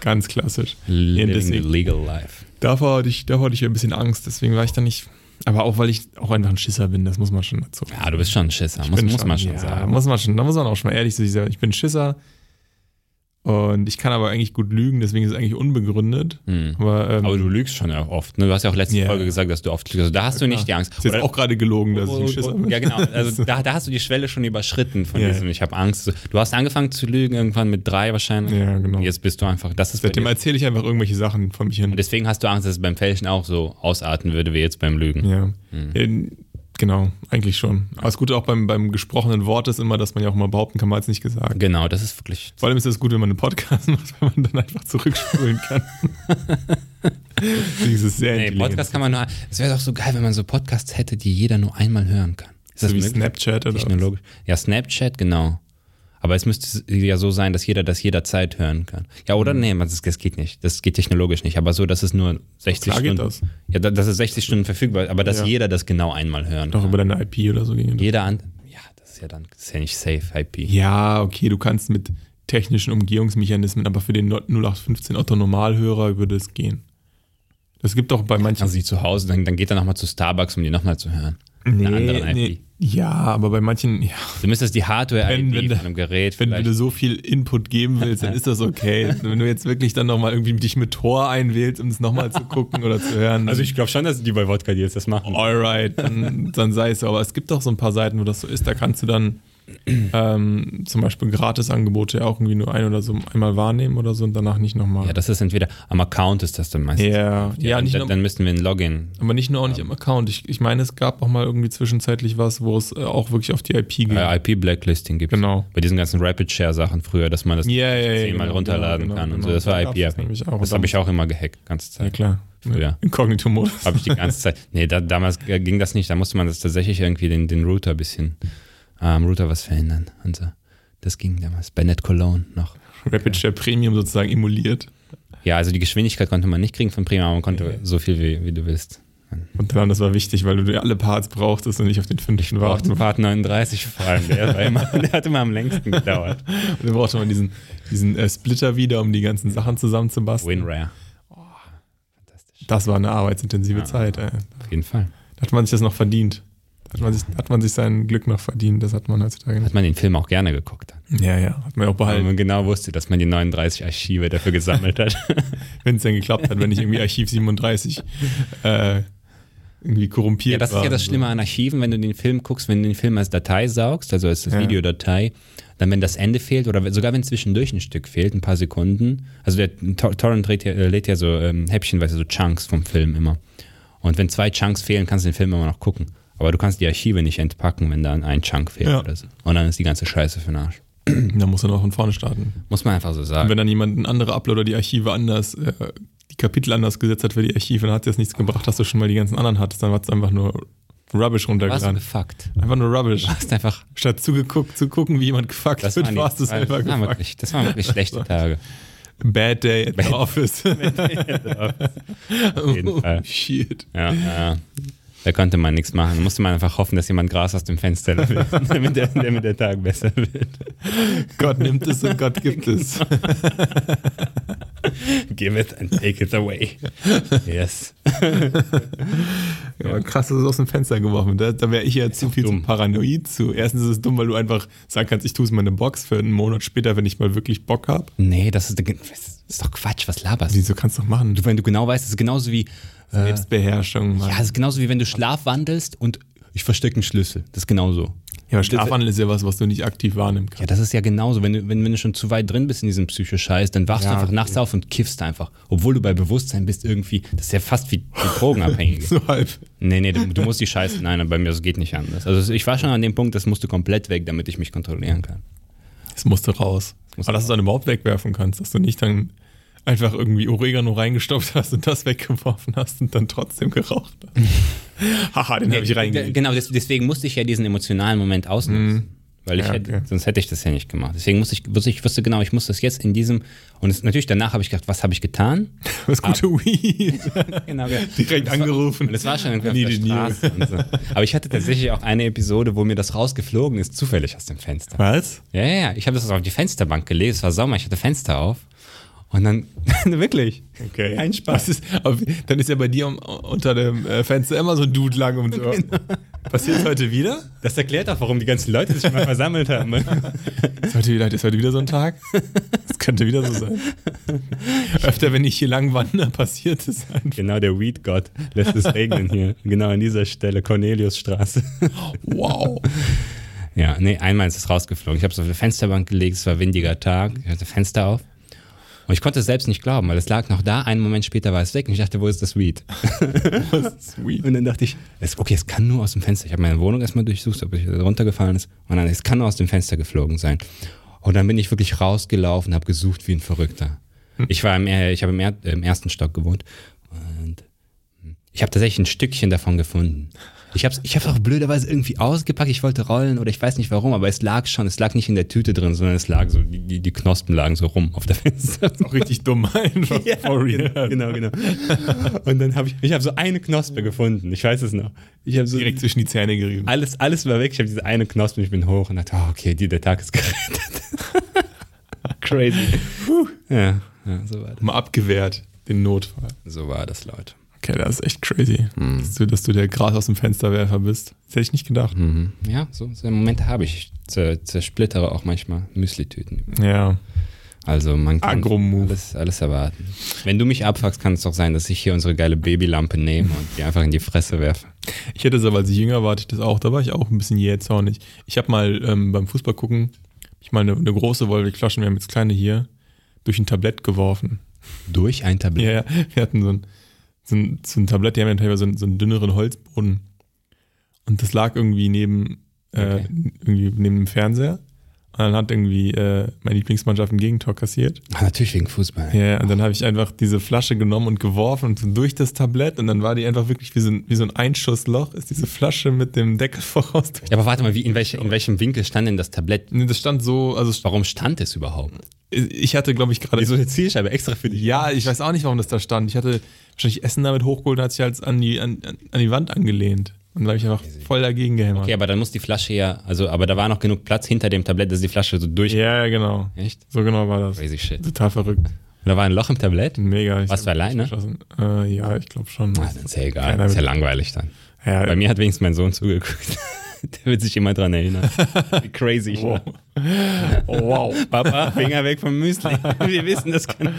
Ganz klassisch. Living the deswegen- legal life. Davor hatte ich, davor hatte ich ein bisschen Angst, deswegen war ich da nicht. Aber auch weil ich auch einfach ein Schisser bin, das muss man schon dazu. Ja, du bist schon ein Schisser, muss, muss man schon ja, sagen. Muss man schon, da muss man auch schon mal ehrlich zu sich sagen. Ich bin Schisser und ich kann aber eigentlich gut lügen, deswegen ist es eigentlich unbegründet. Hm. Aber, ähm, Aber du lügst schon auch oft. Ne? Du hast ja auch letzte Ja. Folge gesagt, dass du oft lügst. Also da hast du nicht die Angst. ist jetzt Oder- auch gerade gelogen, dass ich ein Schisser bin. ja, genau. Also da, da hast du die Schwelle schon überschritten von Ja. diesem, ich habe Angst. Du hast angefangen zu lügen irgendwann mit drei wahrscheinlich. Ja, genau. Jetzt bist du einfach, das ist Seitdem erzähle ich einfach irgendwelche Sachen von mich hin. Und deswegen hast du Angst, dass es beim Fälschen auch so ausarten würde wie jetzt beim Lügen. Ja. Hm. Genau, eigentlich schon. Aber das Gute auch beim, beim gesprochenen Wort ist immer, dass man ja auch mal behaupten kann, man hat es nicht gesagt. Genau, das ist wirklich. Vor allem ist es gut, wenn man einen Podcast macht, weil man dann einfach zurückspulen kann. Deswegen ist es sehr Nee. Podcast kann man nur. Es wäre doch so geil, wenn man so Podcasts hätte, die jeder nur einmal hören kann. Ist das so wie möglich? Snapchat oder? Technologisch. Ja, Snapchat, genau. Aber es müsste ja so sein, dass jeder das jederzeit hören kann. Ja, oder? Mhm. Nee, das, das geht nicht. Das geht technologisch nicht. Aber so, dass es nur 60 Klar geht Stunden. das. Ja, da- das ist 60 Stunden verfügbar, aber dass Ja. jeder das genau einmal hören Doch kann. über deine IP oder so ging. Jeder an. Ja, das ist ja dann ist ja nicht safe IP. Ja, okay, du kannst mit technischen Umgehungsmechanismen, aber für den 0815 Otto Normalhörer würde es gehen. Das gibt doch bei manchen. Also sie zu Hause, dann, dann geht er nochmal zu Starbucks, um die nochmal zu hören. Nee, einer anderen IP. nee. Ja, aber bei manchen, ja, Du müsstest die Hardware-IP Wenn- wenn von du- einem Gerät wenn vielleicht. du so viel Input geben willst, dann ist das okay. wenn du jetzt wirklich dann nochmal irgendwie dich mit Tor einwählst, um es nochmal zu gucken oder zu hören. also ich glaube schon, dass die bei Wodka Deals das machen. alright, dann, dann sei es so. Aber es gibt auch so ein paar Seiten, wo das so ist, da kannst du dann ähm, zum Beispiel Gratisangebote auch irgendwie nur ein oder so einmal wahrnehmen oder so und danach nicht nochmal. Ja, das ist entweder am Account ist das dann meistens. Ja, ja, dann, nicht dann, nur, dann müssten wir ein Login. aber nicht nur auch nicht im Account. Ich, ich meine, es gab auch mal irgendwie zwischenzeitlich was, wo es äh, auch wirklich auf die IP ging. Äh, IP-Blacklisting gibt Genau. Bei diesen ganzen Rapid-Share-Sachen früher, dass man das Ja, ja, ja, zehnmal genau, runterladen genau, kann und genau. so. Das war gab's das habe ich auch immer gehackt, ganze Ja, Zeit. klar. Früher. Inkognito-Modus. Habe ich die ganze Zeit. Nee, da, damals äh, ging das nicht. Da musste man das tatsächlich irgendwie den, den Router ein bisschen, am Router was verändern und so. Das ging damals bei NetCologne noch. Rapid Share Premium sozusagen emuliert. Ja, also die Geschwindigkeit konnte man nicht kriegen von Prima, aber man konnte Ja. so viel wie, wie du willst. Und dann, das war wichtig, weil du alle Parts brauchtest und nicht auf den fünften warten. Part 39 vor allem. Der, war immer, der hat immer am längsten gedauert. Und dann brauchte man diesen, diesen äh, Splitter wieder, um die ganzen Sachen zusammenzubasteln. WinRare. Das war eine arbeitsintensive Ja. Zeit. Ey. Auf jeden Fall. Da hat man sich das noch verdient. Hat man, sich, hat man sich sein Glück noch verdient, das hat man heutzutage nicht. Hat man den Film auch gerne geguckt. Ja, ja, hat man auch Weil behalten, man genau wusste, dass man die 39 Archive dafür gesammelt hat. wenn es dann geklappt hat, wenn nicht irgendwie Archiv 37 äh, irgendwie korrumpiert Ja, das ist war. ja das und so. Schlimme an Archiven, wenn du den Film guckst, wenn du den Film als Datei saugst, also als Ja. Videodatei, dann wenn das Ende fehlt oder sogar wenn zwischendurch ein Stück fehlt, ein paar Sekunden, also der Tor- Torrent lädt ja, äh, lädt ja so ähm, häppchenweise so Chunks vom Film immer. Und wenn zwei Chunks fehlen, kannst du den Film immer noch gucken. Aber du kannst die Archive nicht entpacken, wenn da ein Chunk fehlt Ja. oder so. Und dann ist die ganze Scheiße für den Arsch. Da muss er noch von vorne starten. Muss man einfach so Und sagen. wenn dann jemand, ein anderer Uploader die Archive anders, äh, die Kapitel anders gesetzt hat für die Archive, dann hat das nichts gebracht, dass du schon mal die ganzen anderen hattest. Dann war es einfach nur Rubbish Was runtergeladen. befuckt. Einfach nur Rubbish. Du hast einfach. Statt zugeguckt, zu gucken, wie jemand gefuckt Das wird, warst du das, selber das, waren gefuckt. wirklich, das waren wirklich schlechte Tage. Bad day at the office. Auf jeden Fall. Oh, shit. Ja, ja. Da konnte man nichts machen. Da musste man einfach hoffen, dass jemand Gras aus dem Fenster lässt, damit der, damit der Tag besser wird. Gott nimmt es und Gott gibt es. Give it and take it away. Yes. Ja, krass, dass es aus dem Fenster geworfen. Da, da wäre ich ja zu viel dumm. zu paranoid zu. Erstens ist es dumm, weil du einfach sagen kannst, ich tue es mal in eine Box für einen Monat später, wenn ich mal wirklich Bock habe. Nee, das ist, das ist doch Quatsch. Was laberst du? Wieso kannst du doch machen? Du, wenn du genau weißt, das ist genauso wie, Selbstbeherrschung, Mann. ja, das ist genauso wie wenn du schlafwandelst und ich verstecke einen Schlüssel. Das ist genauso. Ja, aber Schlafwandel ist ja was, was du nicht aktiv wahrnehmen kannst. Ja, das ist ja genauso. Wenn du, wenn, wenn du schon zu weit drin bist in diesem Psychoscheiß, dann wachst Ja, du einfach okay. nachts auf und kiffst einfach. Obwohl du bei Bewusstsein bist irgendwie. Das ist ja fast wie, wie Drogenabhängige. So halb. Nee, nee, du, du musst die Scheiße. Nein, bei mir das geht nicht anders. Also ich war schon an dem Punkt, das musste komplett weg, damit ich mich kontrollieren kann. Es musste raus. muss aber dass du es dann überhaupt wegwerfen kannst, dass du nicht dann einfach irgendwie Oregano reingestopft hast und das weggeworfen hast und dann trotzdem geraucht hast. Haha, den habe ich reingelegt. Genau, des- deswegen musste ich ja diesen emotionalen Moment ausnutzen. Weil ich Ja, hätte, okay. sonst hätte ich das ja nicht gemacht. Deswegen musste ich, wusste ich wusste genau, ich muss das jetzt in diesem, und es, natürlich danach habe ich gedacht, was habe ich getan? Das gute Weed. Genau, genau. Direkt angerufen. Und es war schon irgendwie auf der. Straße so. Aber ich hatte tatsächlich auch eine Episode, wo mir das rausgeflogen ist, zufällig aus dem Fenster. Was? Ja, ja, ja. Ich habe das auf die Fensterbank gelegt, es war Sommer, ich hatte Fenster auf. Und dann, wirklich. Okay. Kein Spaß. Ist, dann ist ja bei dir unter dem äh, Fenster immer so ein Dude lang und so. Genau. Passiert heute wieder? Das erklärt auch, warum die ganzen Leute sich mal versammelt haben. Ist heute wieder, ist heute wieder so ein Tag? Das könnte wieder so sein. Öfter, wenn ich hier lang wandere, passiert es einfach. genau, der Weed-Gott lässt es regnen hier. Genau an dieser Stelle, Corneliusstraße. Wow. Ja, nee, einmal ist es rausgeflogen. Ich habe es auf die Fensterbank gelegt, es war windiger Tag, ich hatte Fenster auf. Und ich konnte es selbst nicht glauben, weil es lag noch da, einen Moment später war es weg und ich dachte, wo ist das Weed? Sweet. Und dann dachte ich, es, okay, es kann nur aus dem Fenster. Ich habe meine Wohnung erstmal durchsucht, ob es runtergefallen ist. Und dann, es kann nur aus dem Fenster geflogen sein. Und dann bin ich wirklich rausgelaufen, habe gesucht wie ein Verrückter. Ich war im, ich habe im, im ersten Stock gewohnt und ich habe tatsächlich ein Stückchen davon gefunden. Ich habe es ich hab's auch blöderweise irgendwie ausgepackt. Ich wollte rollen oder ich weiß nicht warum, aber es lag schon. Es lag nicht in der Tüte drin, sondern es lag so, die, die, Knospen lagen so rum auf der Fenster. Auch richtig dumm einfach. Ja, real. genau, genau. Und dann habe ich, ich habe so eine Knospe gefunden. Ich weiß es noch. Ich habe so Direkt zwischen die Zähne gerieben. alles, alles war weg. Ich habe diese eine Knospe und ich bin hoch und dachte, oh, okay, die, der Tag ist gerettet. Crazy. Ja, ja, so war das. Mal abgewehrt, den Notfall. So war das, Leute. Okay, das ist echt crazy. Dass, du, dass du der Gras aus dem Fensterwerfer bist. Das hätte ich nicht gedacht. Mhm. Ja, so, so Momente habe ich. Ich zer, zersplittere auch manchmal Müsli-Tüten. Ja. Also man kann alles, alles erwarten. Wenn du mich abfuckst, kann es doch sein, dass ich hier unsere geile Babylampe nehme und die einfach in die Fresse werfe. Ich hätte es aber, als ich jünger war, ich das auch. Da war ich auch ein bisschen jähzornig. Ich habe mal ähm, beim Fußball gucken, ich mal eine, eine große Wolke Flaschen, wir haben jetzt kleine hier, durch ein Tablett geworfen. Durch ein Tablett. Ja, ja. Wir hatten so ein, so ein, so ein Tablett, die haben ja teilweise so einen, so einen dünneren Holzboden. Und das lag irgendwie neben, äh, Okay. irgendwie neben dem Fernseher. Und dann hat irgendwie äh, meine Lieblingsmannschaft ein Gegentor kassiert. Ah, natürlich wegen Fußball. Ja, und dann habe ich einfach diese Flasche genommen und geworfen und so durch das Tablett und dann war die einfach wirklich wie so ein, wie so ein Einschussloch, ist diese Flasche mit dem Deckel voraus. Ja, aber warte mal, wie, in, welche, in welchem Winkel stand denn das Tablett? Nee, Das stand so, also Warum stand es überhaupt? ich hatte, glaube ich, gerade. eine Zielscheibe extra für dich? Ja, ich weiß auch nicht, warum das da stand. Ich hatte wahrscheinlich Essen damit hochgeholt und hat sich halt an die, an, an die Wand angelehnt. Und dann habe ich einfach voll dagegen gehämmert. Okay, aber dann muss die Flasche ja, also, aber da war noch genug Platz hinter dem Tablett, dass die Flasche so durch. Ja, ja, genau. Echt? So genau war das. Crazy shit. Total verrückt. Da war ein Loch im Tablett? Mega. Ich hab für alleine? Äh, ja, ich glaube schon. Ah, dann ist ja egal. Keiner ist ja langweilig dann. Ja, Bei mir hat wenigstens mein Sohn zugeguckt. Der wird sich immer dran erinnern. Wie crazy ich war. Oh, wow. Papa, Finger weg vom Müsli. Wir wissen, das kann.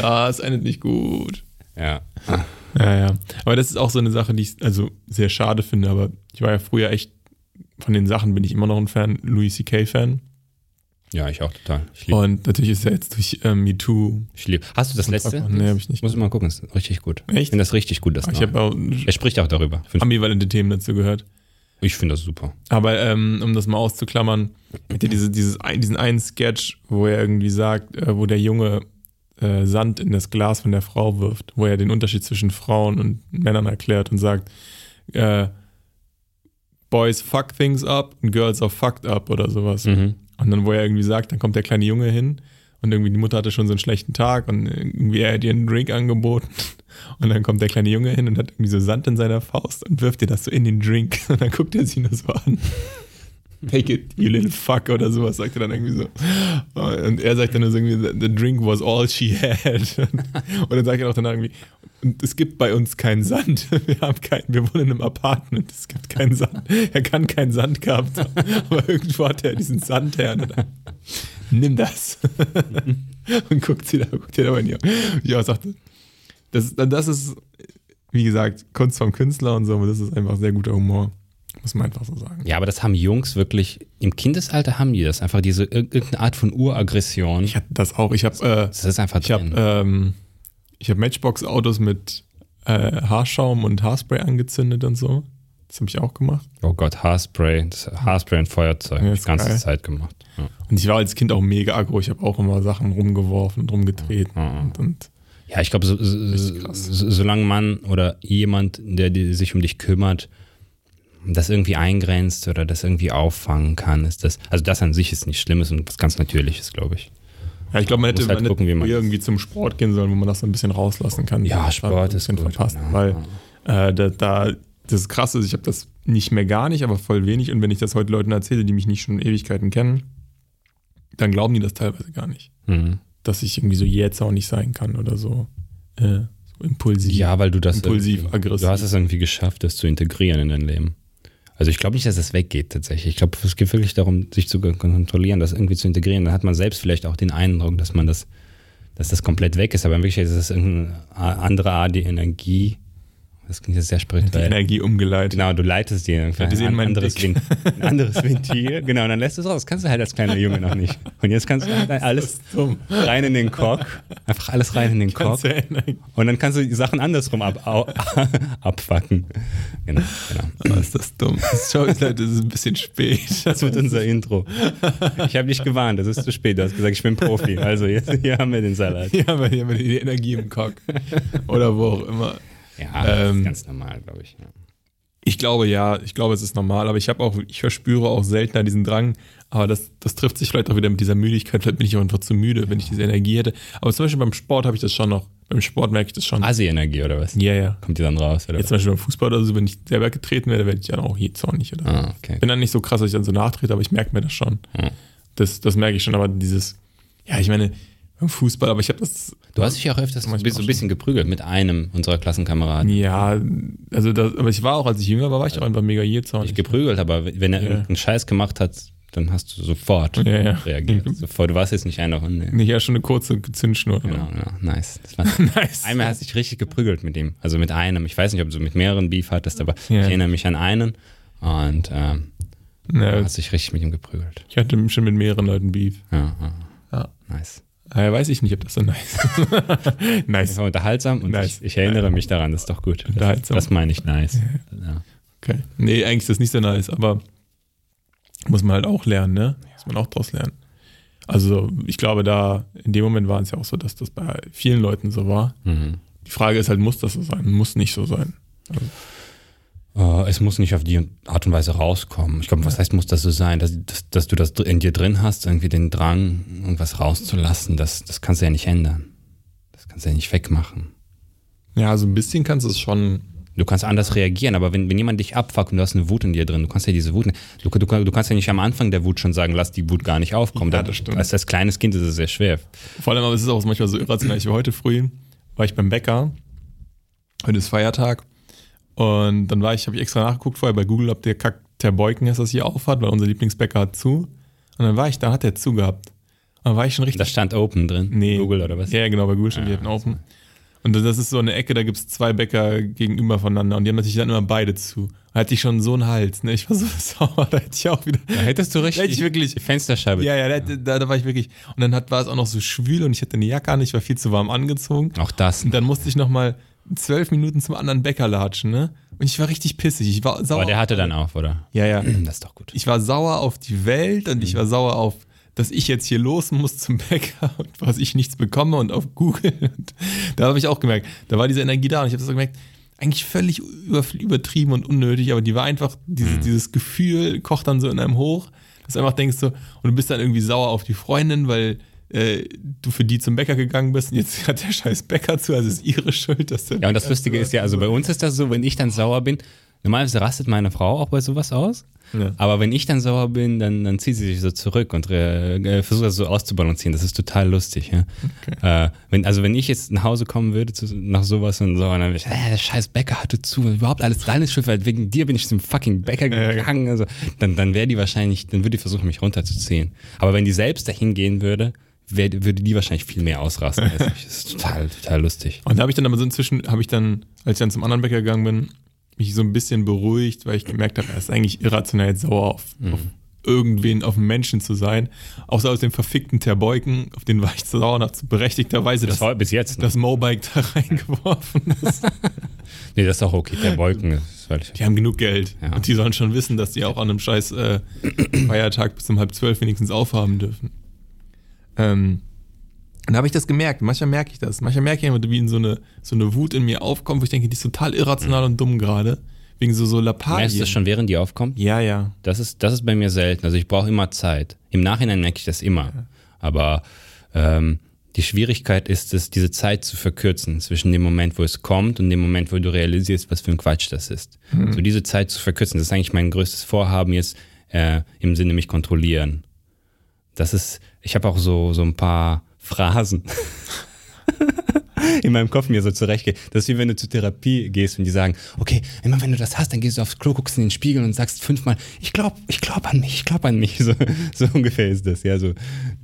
Das endet nicht gut. Ja. Ja, ja. Aber das ist auch so eine Sache, die ich also sehr schade finde. Aber ich war ja früher echt, von den Sachen bin ich immer noch ein Fan, Louis C.K.-Fan. Ja, ich auch total. Ich liebe. Und natürlich ist er jetzt durch ähm, MeToo. Ich lieb. Hast du das letzte? Nee, hab ich nicht. Muss ich mal gucken, ist richtig gut. Echt? Ich finde das richtig gut, das Ich Neue. habe auch Er spricht auch darüber. Ich finde ambivalente Themen dazu gehört. ich find das super. Aber ähm, um das mal auszuklammern, hat ja diese, dieses, diesen einen Sketch, wo er irgendwie sagt, äh, wo der Junge äh, Sand in das Glas von der Frau wirft, wo er den Unterschied zwischen Frauen und Männern erklärt und sagt, äh, Boys fuck things up and girls are fucked up oder sowas. Mhm. Und dann, wo er irgendwie sagt, dann kommt der kleine Junge hin und irgendwie die Mutter hatte schon so einen schlechten Tag und irgendwie er hat ihr einen Drink angeboten. Und dann kommt der kleine Junge hin und hat irgendwie so Sand in seiner Faust und wirft ihr das so in den Drink. Und dann guckt er sie nur so an. Take it, you little fuck oder sowas, sagt er dann irgendwie so. Und er sagt dann nur so irgendwie, the drink was all she had. Und dann sagt er auch dann irgendwie, und es gibt bei uns keinen Sand. Wir haben keinen, wir wohnen in einem Apartment, es gibt keinen Sand. Er kann keinen Sand gehabt haben. Aber irgendwo hat er diesen Sand her. Dann, Nimm das. Und guckt sie da, guckt ihr da ihr. Ich auch sagte, das, das ist, wie gesagt, Kunst vom Künstler und so, aber das ist einfach sehr guter Humor. Muss man einfach so sagen. Ja, aber das haben Jungs wirklich, im Kindesalter haben die das. Einfach diese ir- irgendeine Art von Uraggression. Ich hatte das auch. Ich habe äh, Das ist einfach ich ähm, ich hab Matchbox-Autos mit äh, Haarschaum und Haarspray angezündet und so. Das habe ich auch gemacht. oh Gott, Haarspray. Das Haarspray und Feuerzeug. Ja, Ja, ist die ganze geil. Zeit gemacht. Ja. Und ich war als Kind auch mega aggro. Ich habe auch immer Sachen rumgeworfen und rumgetreten. Ja. Und, und Ja, ich glaube, so, so, so, solange man oder jemand, der sich um dich kümmert, das irgendwie eingrenzt oder das irgendwie auffangen kann, ist das, also das an sich ist nicht Schlimmes und was ganz Natürliches, glaube ich. ja, ich glaube, man hätte, halt man gucken, wie hätte man- irgendwie zum Sport gehen sollen, wo man das so ein bisschen rauslassen kann. Ja, Sport ist gut, verpasst, ja. weil äh, da, da, das ist krass ist, ich habe das nicht mehr gar nicht, aber voll wenig. Und wenn ich das heute Leuten erzähle, die mich nicht schon Ewigkeiten kennen, dann glauben die das teilweise gar nicht. Mhm. Dass ich irgendwie so jetzt auch nicht sein kann oder so, äh, so impulsiv. Ja, weil du das Impulsiv, aggressiv. Du hast es irgendwie geschafft, das zu integrieren in dein Leben. Also ich glaube nicht, dass es weggeht tatsächlich. Ich glaube, es geht wirklich darum, sich zu kontrollieren, das irgendwie zu integrieren. Dann hat man selbst vielleicht auch den Eindruck, dass man das, dass das komplett weg ist, aber in Wirklichkeit ist es irgendeine andere Art die Energie. Das klingt jetzt sehr die spirituell. Energie umgeleitet. Genau, du leitest dir die ein, meinen anderes. Vent- ein anderes Ventil. Genau, und dann lässt du es raus. Das kannst du halt als kleiner Junge noch nicht. Und jetzt kannst du halt alles rein in den Cock. Einfach alles rein in den Energie- Und dann kannst du die Sachen andersrum ab, abfacken. Genau, genau. Oh, ist das dumm. Sorry, Leute, das ist ein bisschen spät. Das wird unser Intro. Ich habe dich gewarnt, das ist zu spät. Du hast gesagt, ich bin Profi. Also jetzt, hier haben wir den Salat. Hier haben wir, hier haben wir die Energie im Cock. Oder wo auch immer. Ja, das Ähm, ist ganz normal, glaube ich. Ja. Ich glaube ja, ich glaube, es ist normal, aber ich habe auch, ich verspüre auch seltener diesen Drang, aber das, das trifft sich vielleicht auch wieder mit dieser Müdigkeit, vielleicht bin ich auch einfach zu müde, wenn ich diese Energie hätte. Aber zum Beispiel beim Sport habe ich das schon noch. Beim Sport merke ich das schon. Asi-Energie oder was? Ja, ja. Kommt die dann raus? Oder Jetzt zum Beispiel beim Fußball oder so, wenn ich selber getreten werde, werde ich dann auch je zornig oder. Ah, okay. Bin dann nicht so krass, dass ich dann so nachtrete, aber ich merke mir das schon. Ja. Das, das merke ich schon, aber dieses, ja, ich meine, beim Fußball, aber ich habe das, Du hast dich ja auch öfters so ein bisschen geprügelt mit einem unserer Klassenkameraden. ja, also das, aber ich war auch, als ich jünger war, war ich auch einfach mega jezornig. Nicht geprügelt, aber wenn er Ja. irgendeinen Scheiß gemacht hat, dann hast du sofort Ja, ja. reagiert. Sofort. Du warst jetzt nicht einer Hunde. Nicht ja schon eine kurze Zündschnur. Genau, ja, nice. Nice. Einmal hast du dich richtig geprügelt mit ihm. Also mit einem. Ich weiß nicht, ob du mit mehreren Beef hattest, aber ich erinnere mich an einen. Und ähm, Ja, hast dich richtig mit ihm geprügelt. ich hatte schon mit mehreren Leuten Beef. Ja, ja. Ja. nice. Daher weiß ich nicht, ob das so nice ist. nice. Das war unterhaltsam und Nice. ich, ich erinnere mich daran, das ist doch gut. Das, Unterhaltsam. das meine ich nice. Ja. Okay. Nee, eigentlich ist das nicht so nice, aber muss man halt auch lernen, ne? Muss man auch draus lernen. Also ich glaube, da in dem Moment war es ja auch so, dass das bei vielen Leuten so war. Mhm. Die Frage ist halt, muss das so sein? Muss nicht so sein. Äh, es muss nicht auf die Art und Weise rauskommen. Ich glaube, was heißt, muss das so sein? Dass, dass, dass du das in dir drin hast, irgendwie den Drang, irgendwas rauszulassen, das, das kannst du ja nicht ändern. Das kannst du ja nicht wegmachen. Ja, so ein bisschen kannst du es schon. Du kannst anders reagieren, aber wenn, wenn jemand dich abfuckt und du hast eine Wut in dir drin, du kannst ja diese Wut, du, du, du kannst ja nicht am Anfang der Wut schon sagen, lass die Wut gar nicht aufkommen. Ja, Da- das stimmt. Als, als kleines Kind ist es sehr schwer. Vor allem, aber es ist auch manchmal so irrational. Ich war heute früh, war ich beim Bäcker. Heute ist Feiertag. Und dann war ich, habe ich extra nachgeguckt vorher bei Google, ob der Kack Terbeuken ist, das hier aufhat, weil unser Lieblingsbäcker hat zu. Und dann war ich da, hat der zugehabt. Und dann war ich schon richtig. Da stand Open drin. Nee. Google oder was? Ja, genau, bei Google stand Ah, die hatten Open. Und das ist so eine Ecke, da gibt es zwei Bäcker gegenüber voneinander und die haben natürlich dann immer beide zu. Da hatte ich schon so einen Hals, ne? Ich war so sauer, da hätte ich auch wieder. Da hättest du Da richtig hätte ich wirklich. Fensterscheibe. Ja, ja, da, da, da war ich wirklich. Und dann hat, war es auch noch so schwül und ich hatte eine Jacke an, ich war viel zu warm angezogen. Auch das. Und dann musste ich nochmal zwölf Minuten zum anderen Bäcker latschen, ne? Und ich war richtig pissig. Ich war sauer. Aber der hatte dann auf, oder? Ja, ja. Das ist doch gut. Ich war sauer auf die Welt und ich war sauer auf, dass ich jetzt hier los muss zum Bäcker und was ich nichts bekomme und auf Google. Und da habe ich auch gemerkt, da war diese Energie da und ich habe das gemerkt, eigentlich völlig über, übertrieben und unnötig, aber die war einfach, diese, dieses Gefühl kocht dann so in einem hoch, dass du einfach denkst so, und du bist dann irgendwie sauer auf die Freundin, weil äh, du für die zum Bäcker gegangen bist und jetzt hat der scheiß Bäcker zu, also ist ihre Schuld, dass der Ja, und das Lustige ist ja, also bei uns ist das so, wenn ich dann sauer bin, normalerweise rastet meine Frau auch bei sowas aus. Ja. Aber wenn ich dann sauer bin, dann, dann zieht sie sich so zurück und äh, versucht das so auszubalancieren. Das ist total lustig. Ja? Äh, wenn, also wenn ich jetzt nach Hause kommen würde zu, nach sowas und so, und dann würde ich, äh, der scheiß Bäcker hatte zu, überhaupt alles deine Schuld, weil wegen dir bin ich zum fucking Bäcker gegangen. Also, dann dann wäre die wahrscheinlich, dann würde die versuchen, mich runterzuziehen. Aber wenn die selbst dahin gehen würde, wär, würde die wahrscheinlich viel mehr ausrasten. als ich. Das ist total, total lustig. Und da habe ich dann aber so inzwischen, habe ich dann, als ich dann zum anderen Bäcker gegangen bin, mich so ein bisschen beruhigt, weil ich gemerkt habe, er ist eigentlich irrational jetzt sauer auf, auf irgendwen, auf einen Menschen zu sein. Außer aus dem verfickten Terbeuken, auf den war ich zu sauer nach berechtigterweise, Das bis jetzt. Ne? das Mobike da reingeworfen ist. Nee, das ist auch okay. Völlig Die haben genug Geld. Ja. Und die sollen schon wissen, dass die auch an einem scheiß äh, Feiertag bis um halb zwölf wenigstens aufhaben dürfen. Ähm, und da habe ich das gemerkt. Manchmal merke ich das. Manchmal merke ich immer, wie so eine, so eine Wut in mir aufkommt, wo ich denke, die ist total irrational und dumm gerade. Wegen so, so Lappalien. Merkst du das schon, während die aufkommt? Ja, ja. Das ist, das ist bei mir selten. Also ich brauche immer Zeit. Im Nachhinein merke ich das immer. Aber ähm, die Schwierigkeit ist es, diese Zeit zu verkürzen zwischen dem Moment, wo es kommt und dem Moment, wo du realisierst, was für ein Quatsch das ist. So diese Zeit zu verkürzen, das ist eigentlich mein größtes Vorhaben jetzt äh, im Sinne mich kontrollieren. Das ist, ich habe auch so, so ein paar Phrasen. in meinem Kopf mir so zurechtgehe. Das ist wie wenn du zur Therapie gehst und die sagen, okay, immer wenn du das hast, dann gehst du aufs Klo, guckst in den Spiegel und sagst fünfmal, ich glaube, ich glaube an mich, ich glaube an mich. So, so ungefähr ist das, ja. So,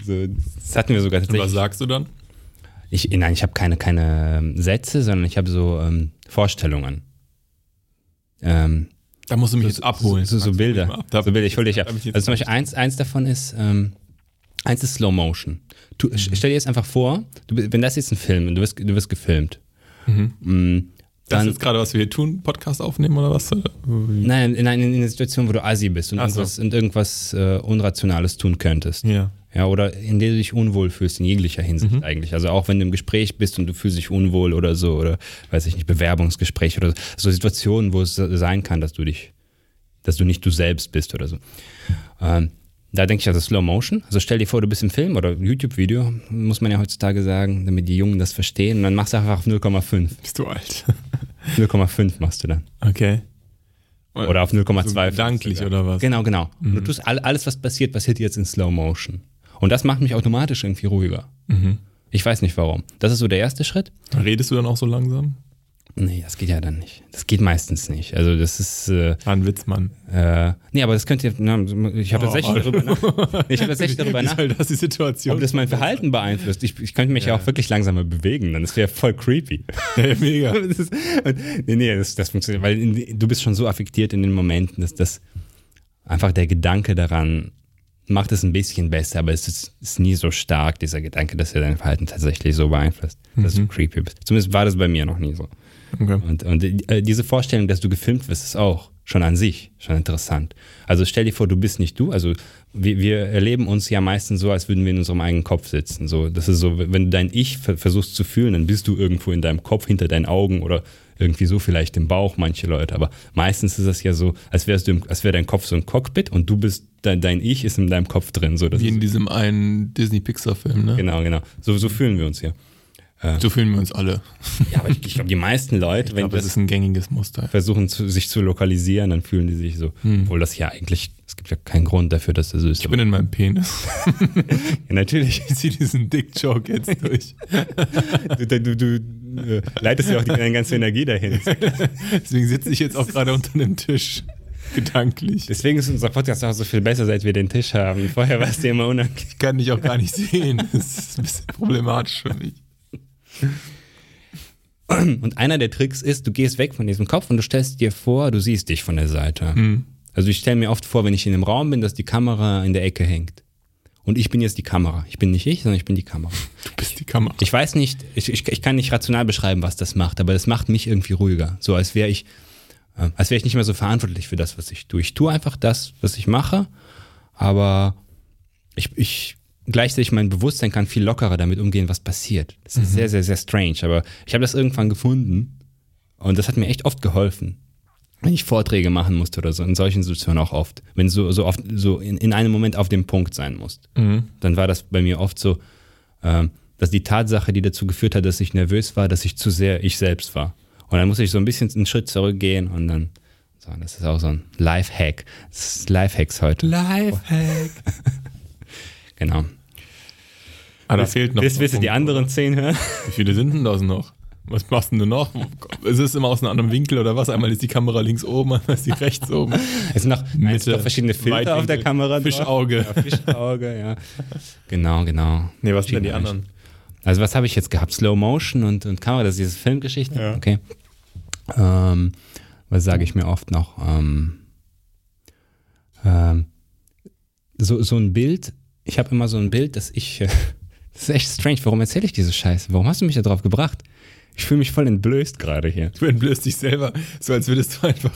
so, das hatten wir sogar Und was tatsächlich. sagst du dann? Ich, nein, ich habe keine, keine ähm, Sätze, sondern ich habe so ähm, Vorstellungen. Ähm, Da musst du mich jetzt abholen. so, so Bilder. ab? So Bilder, ich hole dich ab. Also zum Beispiel eins, eins davon ist, ähm, eins ist Slow Motion. Du, Mhm. Stell dir jetzt einfach vor, du, wenn das jetzt ein Film und du wirst, du wirst gefilmt. Mm, Das Dann, ist jetzt gerade, was wir hier tun, Podcast aufnehmen oder was? Nein, in, in, in einer Situation, wo du Assi bist und Ach so. irgendwas, und irgendwas äh, Unrationales tun könntest. Ja. Ja, oder in der du dich unwohl fühlst, in jeglicher Hinsicht Mhm. eigentlich. Also auch wenn du im Gespräch bist und du fühlst dich unwohl oder so, oder weiß ich nicht, Bewerbungsgespräch oder so, so Situationen, wo es sein kann, dass du dich, dass du nicht du selbst bist oder so. Ähm, da denke ich also Slow Motion. Also stell dir vor, du bist im Film oder YouTube-Video, muss man ja heutzutage sagen, damit die Jungen das verstehen. Und dann machst du einfach auf 0,5. Bist du alt? 0,5 machst du dann. Okay. Oder auf 0,2. So gedanklich oder was? Genau, genau. Und du tust all, alles, was passiert, passiert jetzt in Slow Motion. Und das macht mich automatisch irgendwie ruhiger. Ich weiß nicht warum. Das ist so der erste Schritt. Redest du dann auch so langsam? Nee, das geht ja dann nicht. Das geht meistens nicht. Also das ist, äh, ein Witz, Mann. äh, nee, aber das könnt ihr, na, ich habe Oh, tatsächlich darüber, nach, ich habe tatsächlich darüber nach, soll das die Situation? ob das mein Verhalten beeinflusst. Ich, ich könnte mich ja. auch wirklich langsamer bewegen, dann das wäre voll creepy. Ja, mega. Das ist, nee, nee, das, das funktioniert, weil in, du bist schon so affektiert in den Momenten, dass das einfach der Gedanke daran macht es ein bisschen besser, aber es ist, ist nie so stark, dieser Gedanke, dass er dein Verhalten tatsächlich so beeinflusst, dass du creepy bist. Zumindest war das bei mir noch nie so. Okay. Und, und äh, diese Vorstellung, dass du gefilmt wirst, ist auch schon an sich schon interessant. Also stell dir vor, du bist nicht du. Also wir, wir erleben uns ja meistens so, als würden wir in unserem eigenen Kopf sitzen. So, das ist so, wenn du dein Ich ver versuchst zu fühlen, dann bist du irgendwo in deinem Kopf, hinter deinen Augen oder irgendwie so vielleicht im Bauch, manche Leute. Aber meistens ist es ja so, als wärst du, im, als wäre dein Kopf so ein Cockpit und du bist, dein, dein Ich ist in deinem Kopf drin. So, Wie in diesem einen Disney-Pixar-Film, ne? Genau, genau. So, so fühlen wir uns ja. So fühlen wir uns alle. Ja, aber ich, ich glaube, die meisten Leute, Ich wenn glaube, die das ist ein gängiges Muster. versuchen, zu, sich zu lokalisieren, dann fühlen die sich so, obwohl das ja eigentlich, es gibt ja keinen Grund dafür, dass das so ist. Ich bin in meinem Penis. ja, natürlich. Ich zieh diesen Dick-Joke jetzt durch. Du, du, du äh, leitest ja auch die, deine ganze Energie dahin. Deswegen sitze ich jetzt auch gerade unter dem Tisch. Gedanklich. Deswegen ist unser Podcast auch so viel besser, seit wir den Tisch haben. Vorher war es dir immer unangenehm. Ich kann dich auch gar nicht sehen. Das ist ein bisschen problematisch für mich. Und einer der Tricks ist, du gehst weg von diesem Kopf und du stellst dir vor, du siehst dich von der Seite. Also ich stelle mir oft vor, wenn ich in einem Raum bin, dass die Kamera in der Ecke hängt. Und ich bin jetzt die Kamera. Ich bin nicht ich, sondern ich bin die Kamera. Du bist die Kamera. Ich weiß nicht, ich, ich, ich kann nicht rational beschreiben, was das macht, aber das macht mich irgendwie ruhiger. So als wäre ich, äh, als wäre ich nicht mehr so verantwortlich für das, was ich tue. Ich tue einfach das, was ich mache, aber ich, ich gleichzeitig mein Bewusstsein kann viel lockerer damit umgehen, was passiert. Das ist sehr, sehr, sehr strange, aber ich habe das irgendwann gefunden und das hat mir echt oft geholfen. Wenn ich Vorträge machen musste oder so, in solchen Situationen auch oft. Wenn du so, so oft so in, in einem Moment auf dem Punkt sein musst, dann war das bei mir oft so, ähm, dass die Tatsache, die dazu geführt hat, dass ich nervös war, dass ich zu sehr ich selbst war. Und dann muss ich so ein bisschen einen Schritt zurückgehen und dann, so, das ist auch so ein Life-Hack. Das ist Life-Hacks heute. Lifehack. Genau. Ah, da fehlt noch. Willst, willst du die anderen zehn hören? Wie viele sind denn das noch? Was machst denn du noch? Ist es immer aus einem anderen Winkel oder was? Einmal ist die Kamera links oben, einmal ist die rechts oben. Es sind noch, Mitte, noch verschiedene Filter Weitwinkel, auf der Kamera. Fischauge. Ja, Fischauge, ja. Genau, genau. Nee, was sind denn die anderen? Also was habe ich jetzt gehabt? Slow Motion und, und Kamera, das ist diese Filmgeschichte. Ja. Okay. Ähm, was sage ich mir oft noch? Ähm, ähm, so, so ein Bild, ich habe immer so ein Bild, dass ich, äh, das ist echt strange, warum erzähle ich diese Scheiße? Warum hast du mich da drauf gebracht? Ich fühle mich voll entblößt gerade hier. Du entblößt dich selber, so als würdest du einfach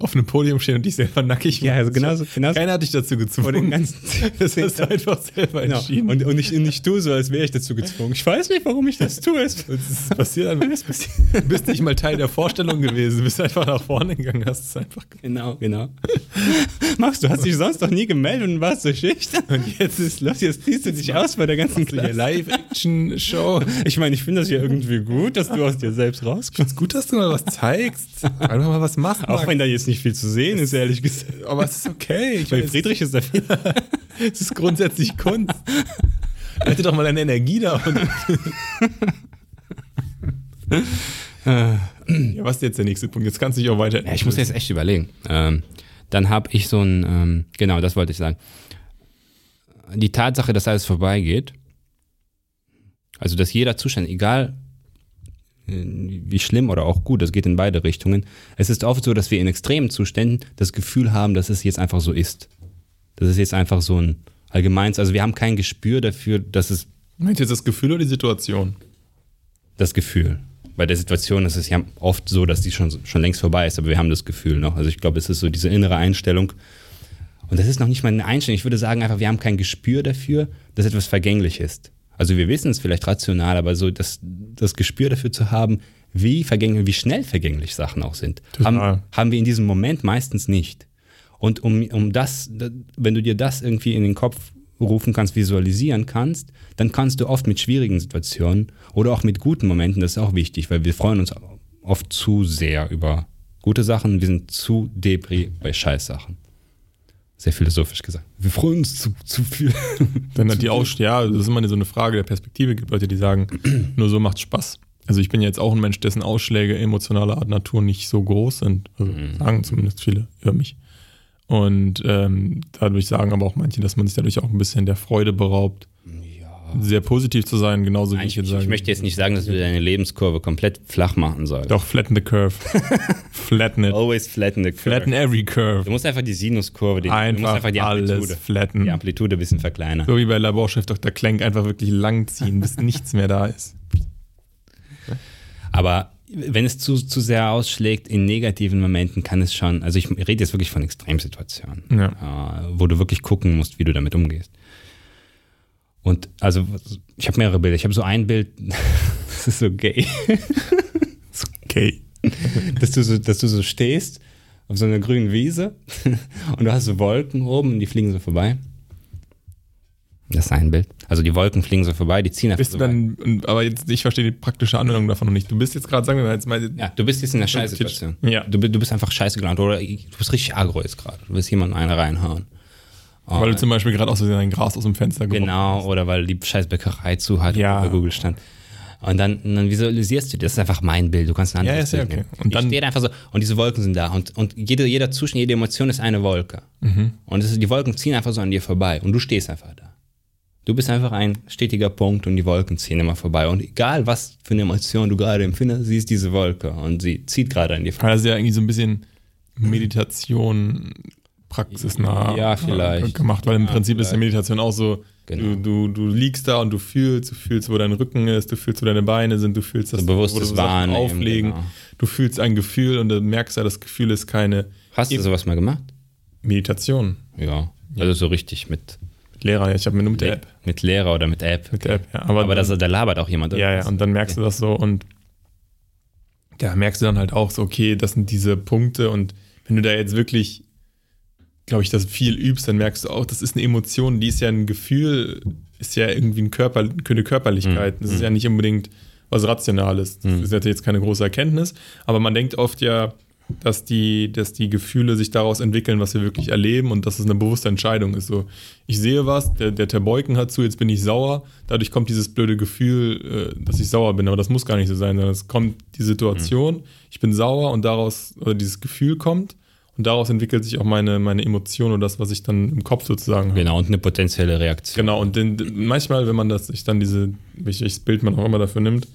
auf einem Podium stehen und dich selber nackig Ja, also genauso, genauso Keiner hat dich dazu vor den gezwungen. ganzen Das hast du einfach selber Genau. entschieden. Und, und, ich, und ich tue so, als wäre ich dazu gezwungen. Ich weiß nicht, warum ich das tue. Es- ist passiert passiert. Du bist nicht mal Teil der Vorstellung gewesen, du bist einfach nach vorne gegangen, hast es einfach gemacht. Genau, genau. Max, du hast dich sonst doch nie gemeldet und warst so schüchtern. Und jetzt ist los, jetzt ziehst du dich aus bei der ganzen Klasse. Live-Action-Show. Ich meine, ich finde das ja irgendwie gut, dass du aus dir selbst rauskommst. Ist gut, dass du mal was zeigst. Einfach mal was machst. Auch wenn da jetzt nicht viel zu sehen ist, ehrlich gesagt. Aber es ist okay. Ich Bei meine, Friedrich ist da viel. es ist grundsätzlich Kunst. Hätte doch mal deine Energie da. Und ja, was ist jetzt der nächste Punkt? Jetzt kannst du dich auch weiter. Ja, ich muss jetzt echt überlegen. Ähm, dann habe ich so ein, ähm, genau, das wollte ich sagen. Die Tatsache, dass alles vorbeigeht, also dass jeder Zustand, egal wie schlimm oder auch gut, das geht in beide Richtungen. Es ist oft so, dass wir in extremen Zuständen das Gefühl haben, dass es jetzt einfach so ist. Das ist jetzt einfach so ein allgemeins, also wir haben kein Gespür dafür, dass es Meinst du jetzt das Gefühl oder die Situation? das Gefühl. Bei der Situation ist es ja oft so, dass die schon, schon längst vorbei ist, aber wir haben das Gefühl noch. Also ich glaube, es ist so diese innere Einstellung. Und das ist noch nicht mal eine Einstellung. Ich würde sagen einfach, wir haben kein Gespür dafür, dass etwas vergänglich ist. Also wir wissen es vielleicht rational, aber so das, das Gespür dafür zu haben, wie vergänglich, wie schnell vergänglich Sachen auch sind, haben, haben wir in diesem Moment meistens nicht. Und um, um das, wenn du dir das irgendwie in den Kopf rufen kannst, visualisieren kannst, dann kannst du oft mit schwierigen Situationen oder auch mit guten Momenten, das ist auch wichtig, weil wir freuen uns oft zu sehr über gute Sachen, wir sind zu depri bei Scheißsachen. Sehr philosophisch gesagt. Wir freuen uns zu, zu viel. Dann hat die Aus ja, das ist immer so eine Frage der Perspektive. Es gibt Leute, die sagen, nur so macht Spaß. Also ich bin jetzt auch ein Mensch, dessen Ausschläge emotionaler Art Natur nicht so groß sind. Also sagen zumindest viele über mich. Und ähm, dadurch sagen aber auch manche, dass man sich dadurch auch ein bisschen der Freude beraubt, sehr positiv zu sein, genauso wie ich Ich, jetzt ich, sage. ich möchte jetzt nicht sagen, dass du deine Lebenskurve komplett flach machen sollst. Doch, flatten the curve. flatten it. Always flatten the curve. Flatten every Du curve. musst einfach die Sinuskurve, die, du musst Einfach, einfach die alles Amplitude, flatten. die Amplitude ein bisschen verkleinern. So wie bei Laborchef Dr. Klenk einfach wirklich lang ziehen, bis nichts mehr da ist. Aber wenn es zu, zu sehr ausschlägt in negativen Momenten, kann es schon, also ich rede jetzt wirklich von Extremsituationen, Ja. äh, wo du wirklich gucken musst, wie du damit umgehst. Und also ich habe mehrere Bilder. Ich habe so ein Bild, das ist so gay, Okay. dass du so, dass du so stehst auf so einer grünen Wiese und du hast so Wolken oben und die fliegen so vorbei. Das ist ein Bild. Also die Wolken fliegen so vorbei, die ziehen einfach so weit. dann, und- aber jetzt, ich verstehe die praktische Anwendung davon noch nicht. Du bist jetzt gerade, sagen wir mal, jetzt mal, Ja, du bist jetzt in einer Scheißsituation. Ja. Du, du bist einfach scheiße gelaunt oder du bist richtig aggro jetzt gerade. Du willst jemanden eine reinhauen. Weil du zum Beispiel gerade aus Versehen ein Gras aus dem Fenster geworfen Genau, oder weil die scheiß Bäckerei zu hat, Ja. bei Google stand. Und dann, dann visualisierst du das ist einfach mein Bild, du kannst ein Ja, anderes ist ja Bild okay. nehmen. Und ich dann- stehe da einfach so, und diese Wolken sind da und, und jede, jeder Zustand, jede Emotion ist eine Wolke. Mhm. Und ist, die Wolken ziehen einfach so an dir vorbei und du stehst einfach da. Du bist einfach ein stetiger Punkt und die Wolken ziehen immer vorbei. Und egal, was für eine Emotion du gerade empfindest, siehst diese Wolke und sie zieht gerade an dir vorbei. Das ist ja irgendwie so ein bisschen Meditation, praxisnah Ja, vielleicht. gemacht, weil im Prinzip ist ja vielleicht. Meditation auch so, Genau. du, du, du liegst da und du fühlst, du fühlst, wo dein Rücken ist, du fühlst, wo deine Beine sind, du fühlst, dass So bewusstes wo du Wahrnehmen, auflegen, genau. du fühlst ein Gefühl und dann merkst du, das Gefühl ist keine Hast du sowas mal gemacht? Meditation. Ja. Also so richtig mit, Mit Lehrer, ja, ich habe mir nur mit der App. mit Lehrer oder mit App. Mit der App, ja. Aber, Aber das, da labert auch jemand. Ja, ja, und dann merkst du das so und da merkst du dann halt auch so, okay, das sind diese Punkte und wenn du da jetzt wirklich, glaube ich, das viel übst, dann merkst du auch, das ist eine Emotion, die ist ja ein Gefühl, ist ja irgendwie ein Körper, eine Körperlichkeit. Das ist ja nicht unbedingt was Rationales. Das ist natürlich jetzt keine große Erkenntnis, aber man denkt oft ja, dass die, dass die Gefühle sich daraus entwickeln, was wir wirklich erleben und dass es eine bewusste Entscheidung ist. So, ich sehe was, der, der Terbeuken hat zu, jetzt bin ich sauer. Dadurch kommt dieses blöde Gefühl, äh, dass ich sauer bin. Aber das muss gar nicht so sein, sondern es kommt die Situation, ich bin sauer und daraus, oder dieses Gefühl kommt und daraus entwickelt sich auch meine, meine Emotion oder das, was ich dann im Kopf sozusagen habe. Genau, und eine potenzielle Reaktion. Genau, und den, manchmal, wenn man das, sich dann diese, welches Bild man auch immer dafür nimmt,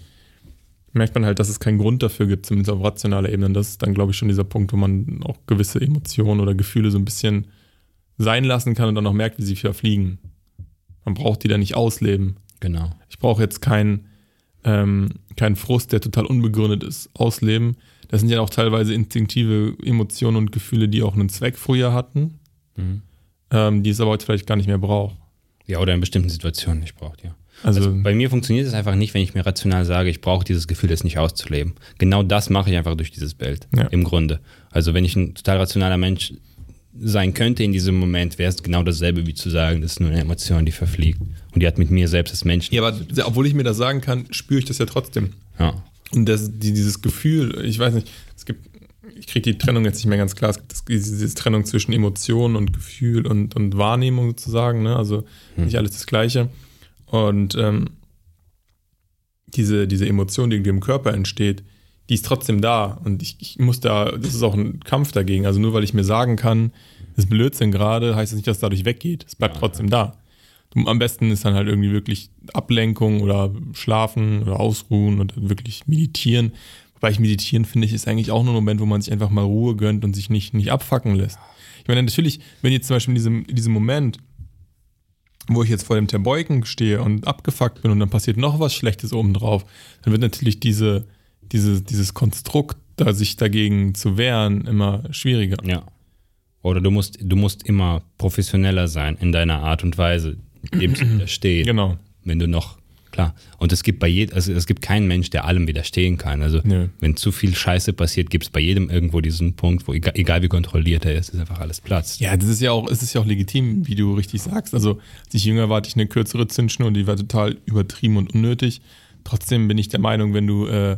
merkt man halt, dass es keinen Grund dafür gibt, zumindest auf rationaler Ebene. Und das ist dann, glaube ich, schon dieser Punkt, wo man auch gewisse Emotionen oder Gefühle so ein bisschen sein lassen kann und dann auch merkt, wie sie verfliegen. Man braucht die dann nicht ausleben. Genau. Ich brauche jetzt keinen ähm, keinen Frust, der total unbegründet ist, ausleben. Das sind ja auch teilweise instinktive Emotionen und Gefühle, die auch einen Zweck früher hatten, Mhm. ähm, die es aber heute vielleicht gar nicht mehr braucht. Ja, oder in bestimmten Situationen nicht braucht, ja. Also, Also bei mir funktioniert es einfach nicht, wenn ich mir rational sage, ich brauche dieses Gefühl, das nicht auszuleben. Genau das mache ich einfach durch dieses Bild, Ja. im Grunde. Also wenn ich ein total rationaler Mensch sein könnte in diesem Moment, wäre es genau dasselbe wie zu sagen, das ist nur eine Emotion, die verfliegt. Und die hat mit mir selbst als Menschen. Ja, aber obwohl ich mir das sagen kann, spüre ich das ja trotzdem. Ja. Und das, die, dieses Gefühl, ich weiß nicht, es gibt, ich kriege die Trennung jetzt nicht mehr ganz klar, es gibt das, diese Trennung zwischen Emotionen und Gefühl und, und Wahrnehmung sozusagen, ne? also nicht alles das Gleiche. Und ähm, diese, diese Emotion, die im Körper entsteht, die ist trotzdem da. Und ich, ich muss da, das ist auch ein Kampf dagegen. Also nur weil ich mir sagen kann, das ist Blödsinn gerade, heißt das nicht, dass es dadurch weggeht. Es bleibt trotzdem da. Am besten ist dann halt irgendwie wirklich Ablenkung oder Schlafen oder Ausruhen und wirklich meditieren. Wobei ich meditieren finde ich, ist eigentlich auch nur ein Moment, wo man sich einfach mal Ruhe gönnt und sich nicht, nicht abfacken lässt. Ich meine, natürlich, wenn jetzt zum Beispiel in diesem, in diesem Moment, wo ich jetzt vor dem Terbeuken stehe und abgefuckt bin und dann passiert noch was Schlechtes obendrauf, dann wird natürlich diese, diese, dieses Konstrukt, da sich dagegen zu wehren, immer schwieriger. Ja. Oder du musst, du musst immer professioneller sein in deiner Art und Weise, dem zu widerstehen. Genau. Wenn du noch, klar. Und es gibt bei jedem, also es gibt keinen Mensch, der allem widerstehen kann. Also Nö. wenn zu viel Scheiße passiert, gibt es bei jedem irgendwo diesen Punkt, wo egal, egal wie kontrolliert er ist, ist einfach alles Platz. Ja, das ist ja auch, es ist ja auch legitim, wie du richtig sagst. Also, als ich jünger war, hatte ich eine kürzere Zündschnur und die war total übertrieben und unnötig. Trotzdem bin ich der Meinung, wenn du äh,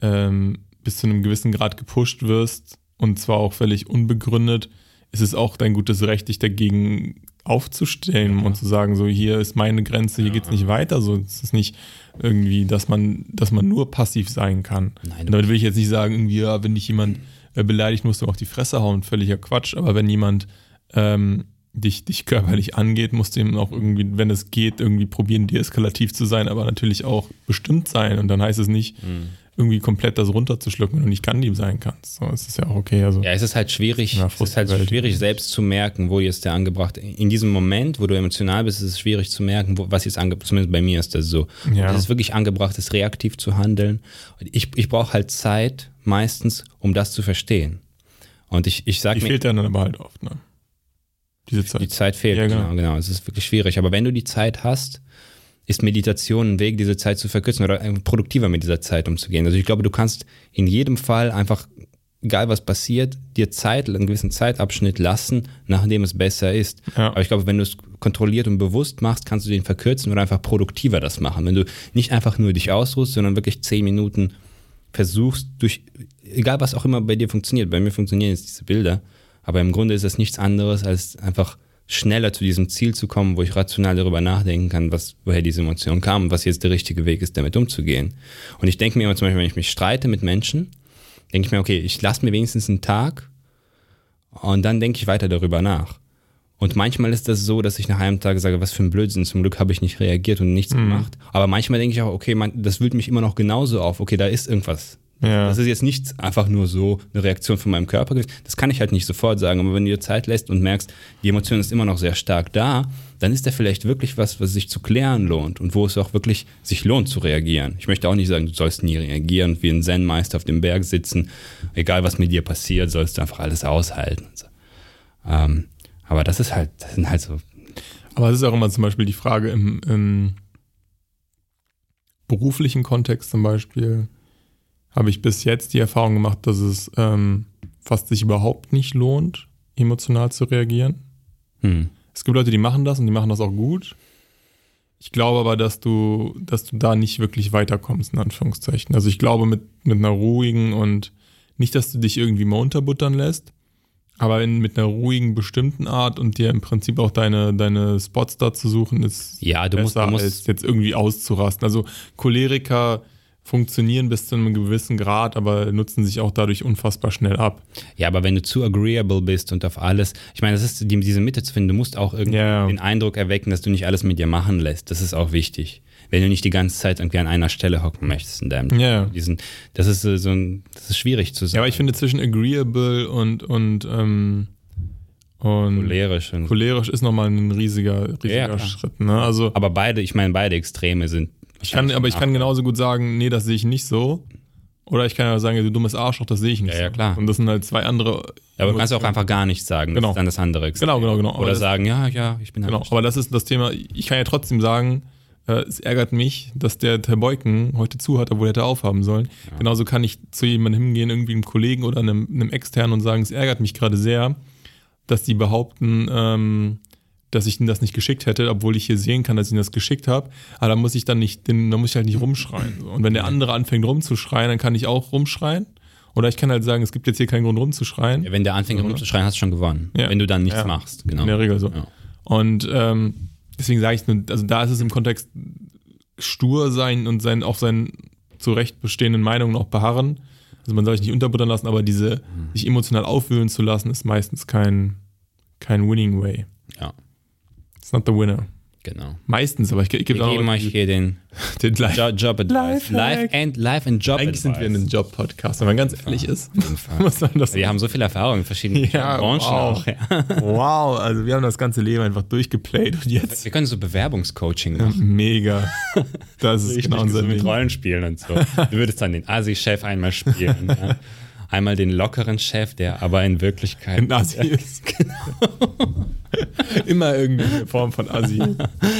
ähm, bis zu einem gewissen Grad gepusht wirst und zwar auch völlig unbegründet, ist es auch dein gutes Recht, dich dagegen aufzustellen und zu sagen, so hier ist meine Grenze, hier geht's nicht weiter. So, es ist nicht irgendwie, dass man, dass man nur passiv sein kann. Nein, Und damit will ich jetzt nicht sagen, irgendwie, ja, wenn dich jemand äh, beleidigt, musst du auf die Fresse hauen, völliger Quatsch. Aber wenn jemand ähm, dich, dich körperlich angeht, musst du ihm auch irgendwie, wenn es geht, irgendwie probieren, deeskalativ zu sein, aber natürlich auch bestimmt sein. Und dann heißt es nicht, irgendwie komplett das runterzuschlucken, du nicht Gandhi sein kannst. So, es ist ja auch okay. Also, Ja, es ist halt schwierig, es ist halt schwierig selbst zu merken, wo jetzt der angebracht In diesem Moment, wo du emotional bist, ist es schwierig zu merken, wo, was jetzt angebracht Zumindest bei mir ist das so. Ja. Und Es ist wirklich angebracht, ist reaktiv zu handeln. Und ich, ich brauche halt Zeit meistens, um das zu verstehen. Und ich, ich sage die mir, fehlt dann aber halt oft, ne? Diese Zeit. die Zeit fehlt. Ja, genau. genau. genau, Es ist wirklich schwierig. Aber wenn du die Zeit hast, ist Meditation ein Weg, diese Zeit zu verkürzen oder produktiver mit dieser Zeit umzugehen. Also ich glaube, du kannst in jedem Fall einfach, egal was passiert, dir Zeit, einen gewissen Zeitabschnitt lassen, nachdem es besser ist. Ja. Aber ich glaube, wenn du es kontrolliert und bewusst machst, kannst du den verkürzen oder einfach produktiver das machen. Wenn du nicht einfach nur dich ausruhst, sondern wirklich zehn Minuten versuchst, durch, egal was auch immer bei dir funktioniert, bei mir funktionieren jetzt diese Bilder, aber im Grunde ist das nichts anderes, als einfach schneller zu diesem Ziel zu kommen, wo ich rational darüber nachdenken kann, was, woher diese Emotion kam und was jetzt der richtige Weg ist, damit umzugehen. Und ich denke mir immer zum Beispiel, wenn ich mich streite mit Menschen, denke ich mir, okay, ich lasse mir wenigstens einen Tag und dann denke ich weiter darüber nach. Und manchmal ist das so, dass ich nach einem Tag sage, was für ein Blödsinn, zum Glück habe ich nicht reagiert und nichts mhm. gemacht. Aber manchmal denke ich auch, okay, man, das wühlt mich immer noch genauso auf, okay, da ist irgendwas ja. Das ist jetzt nicht einfach nur so eine Reaktion von meinem Körper. Das kann ich halt nicht sofort sagen. Aber wenn du dir Zeit lässt und merkst, die Emotion ist immer noch sehr stark da, dann ist da vielleicht wirklich was, was sich zu klären lohnt und wo es auch wirklich sich lohnt zu reagieren. Ich möchte auch nicht sagen, du sollst nie reagieren, wie ein Zen-Meister auf dem Berg sitzen. Egal was mit dir passiert, sollst du einfach alles aushalten. So. Ähm, aber das ist halt, das sind halt so. Aber es ist auch immer zum Beispiel die Frage im, im beruflichen Kontext zum Beispiel habe ich bis jetzt die Erfahrung gemacht, dass es ähm, fast sich überhaupt nicht lohnt, emotional zu reagieren. Hm. Es gibt Leute, die machen das und die machen das auch gut. Ich glaube aber, dass du, dass du da nicht wirklich weiterkommst, in Anführungszeichen. Also ich glaube mit, mit einer ruhigen und nicht, dass du dich irgendwie mal unterbuttern lässt, aber in, mit einer ruhigen, bestimmten Art und dir im Prinzip auch deine, deine Spots da zu suchen, ist ja, du besser, musst, du musst als jetzt irgendwie auszurasten. Also Choleriker funktionieren bis zu einem gewissen Grad, aber nutzen sich auch dadurch unfassbar schnell ab. Ja, aber wenn du zu agreeable bist und auf alles, ich meine, das ist die, diese Mitte zu finden, du musst auch irgendwie ja. den Eindruck erwecken, dass du nicht alles mit dir machen lässt. Das ist auch wichtig. Wenn du nicht die ganze Zeit irgendwie an einer Stelle hocken möchtest in deinem ja. diesen, das ist so ein, das ist schwierig zu sagen. Ja, aber ich finde zwischen agreeable und und ähm, und cholerisch, und cholerisch ist nochmal ein riesiger, riesiger ja, Schritt. Ne? Also, aber beide, ich meine, beide Extreme sind ich kann, aber ich kann genauso gut sagen, nee, das sehe ich nicht so. Oder ich kann ja sagen, du dummes Arschloch, das sehe ich nicht. Ja, ja, klar. Und das sind halt zwei andere. Ja, aber du kannst auch einfach gar nichts sagen. Genau. Das ist dann das andere. Extrem. Genau, genau, genau. Oder das, sagen, ja, ja, ich bin Genau, aber das ist das Thema. Ich kann ja trotzdem sagen, äh, es ärgert mich, dass der Terbeuken heute zu hat, obwohl er hätte aufhaben sollen. Ja. Genauso kann ich zu jemandem hingehen, irgendwie einem Kollegen oder einem, einem externen und sagen, es ärgert mich gerade sehr, dass die behaupten, ähm, dass ich ihnen das nicht geschickt hätte, obwohl ich hier sehen kann, dass ich ihnen das geschickt habe. Aber da muss ich dann nicht, da muss ich halt nicht rumschreien. Und wenn der andere anfängt rumzuschreien, dann kann ich auch rumschreien. Oder ich kann halt sagen, es gibt jetzt hier keinen Grund rumzuschreien. Ja, wenn der anfängt rumzuschreien, hast du schon gewonnen. Ja. Wenn du dann nichts ja. machst, genau. In der Regel so. Und ähm, deswegen sage ich nur, also da ist es im Kontext stur sein und sein, auch seinen zu Recht bestehenden Meinungen auch beharren. Also man soll sich nicht unterbuttern lassen, aber diese mhm. sich emotional aufwühlen zu lassen, ist meistens kein, kein Winning Way. Ja. It's not the winner. Genau. Meistens, aber ich, ich gebe auch geben euch hier den, den Live, jo Job Advice. Live and, Live and Job Eigentlich sind wir in einem Job-Podcast, wenn man ganz ehrlich ist. muss man das wir haben so viel Erfahrung in verschiedenen ja, Branchen wow. auch. Ja. Wow, also wir haben das ganze Leben einfach durchgeplayt und jetzt. Wir können so Bewerbungscoaching machen. Mega. Das ist genau unser so Mit Rollenspielen und so. Du würdest dann den Asi-Chef einmal spielen. ja. Einmal den lockeren Chef, der aber in Wirklichkeit. Ein Asi ist. Genau. Immer irgendeine Form von Asi.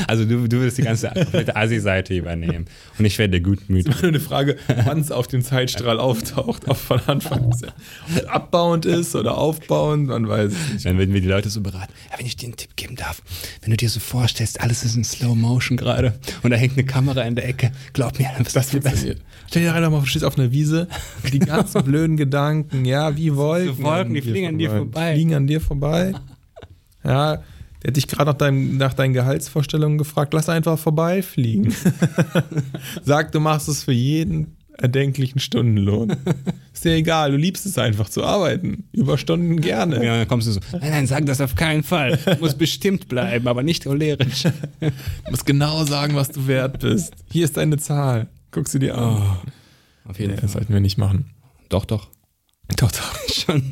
Also du, du würdest die ganze Asi-Seite übernehmen. Und ich werde gutmütig. Das ist nur eine Frage, wann es auf dem Zeitstrahl auftaucht, ob von Anfang an abbauend ist oder aufbauend, man weiß es nicht. Dann würden wir die Leute so beraten. Ja, wenn ich dir einen Tipp geben darf, wenn du dir so vorstellst, alles ist in Slow Motion gerade und da hängt eine Kamera in der Ecke, glaub mir, dann das, das funktioniert. Stell dir einfach mal, du stehst auf einer Wiese, die ganzen blöden Gedanken, ja, wie Wolken. So Wolken, die fliegen an dir vorbei. Fliegen an dir vorbei. Ja, der hat dich gerade nach, deinem, nach deinen Gehaltsvorstellungen gefragt. Lass einfach vorbeifliegen. Sag, du machst es für jeden erdenklichen Stundenlohn. Ist dir egal, du liebst es einfach zu arbeiten. Überstunden gerne. Ja, dann kommst du so, nein, nein, sag das auf keinen Fall. Du musst bestimmt bleiben, aber nicht cholerisch. Du musst genau sagen, was du wert bist. Hier ist deine Zahl. Guck sie dir an. Oh, auf jeden nee, Fall. Das sollten wir nicht machen. Doch, doch. Doch, doch. Schon.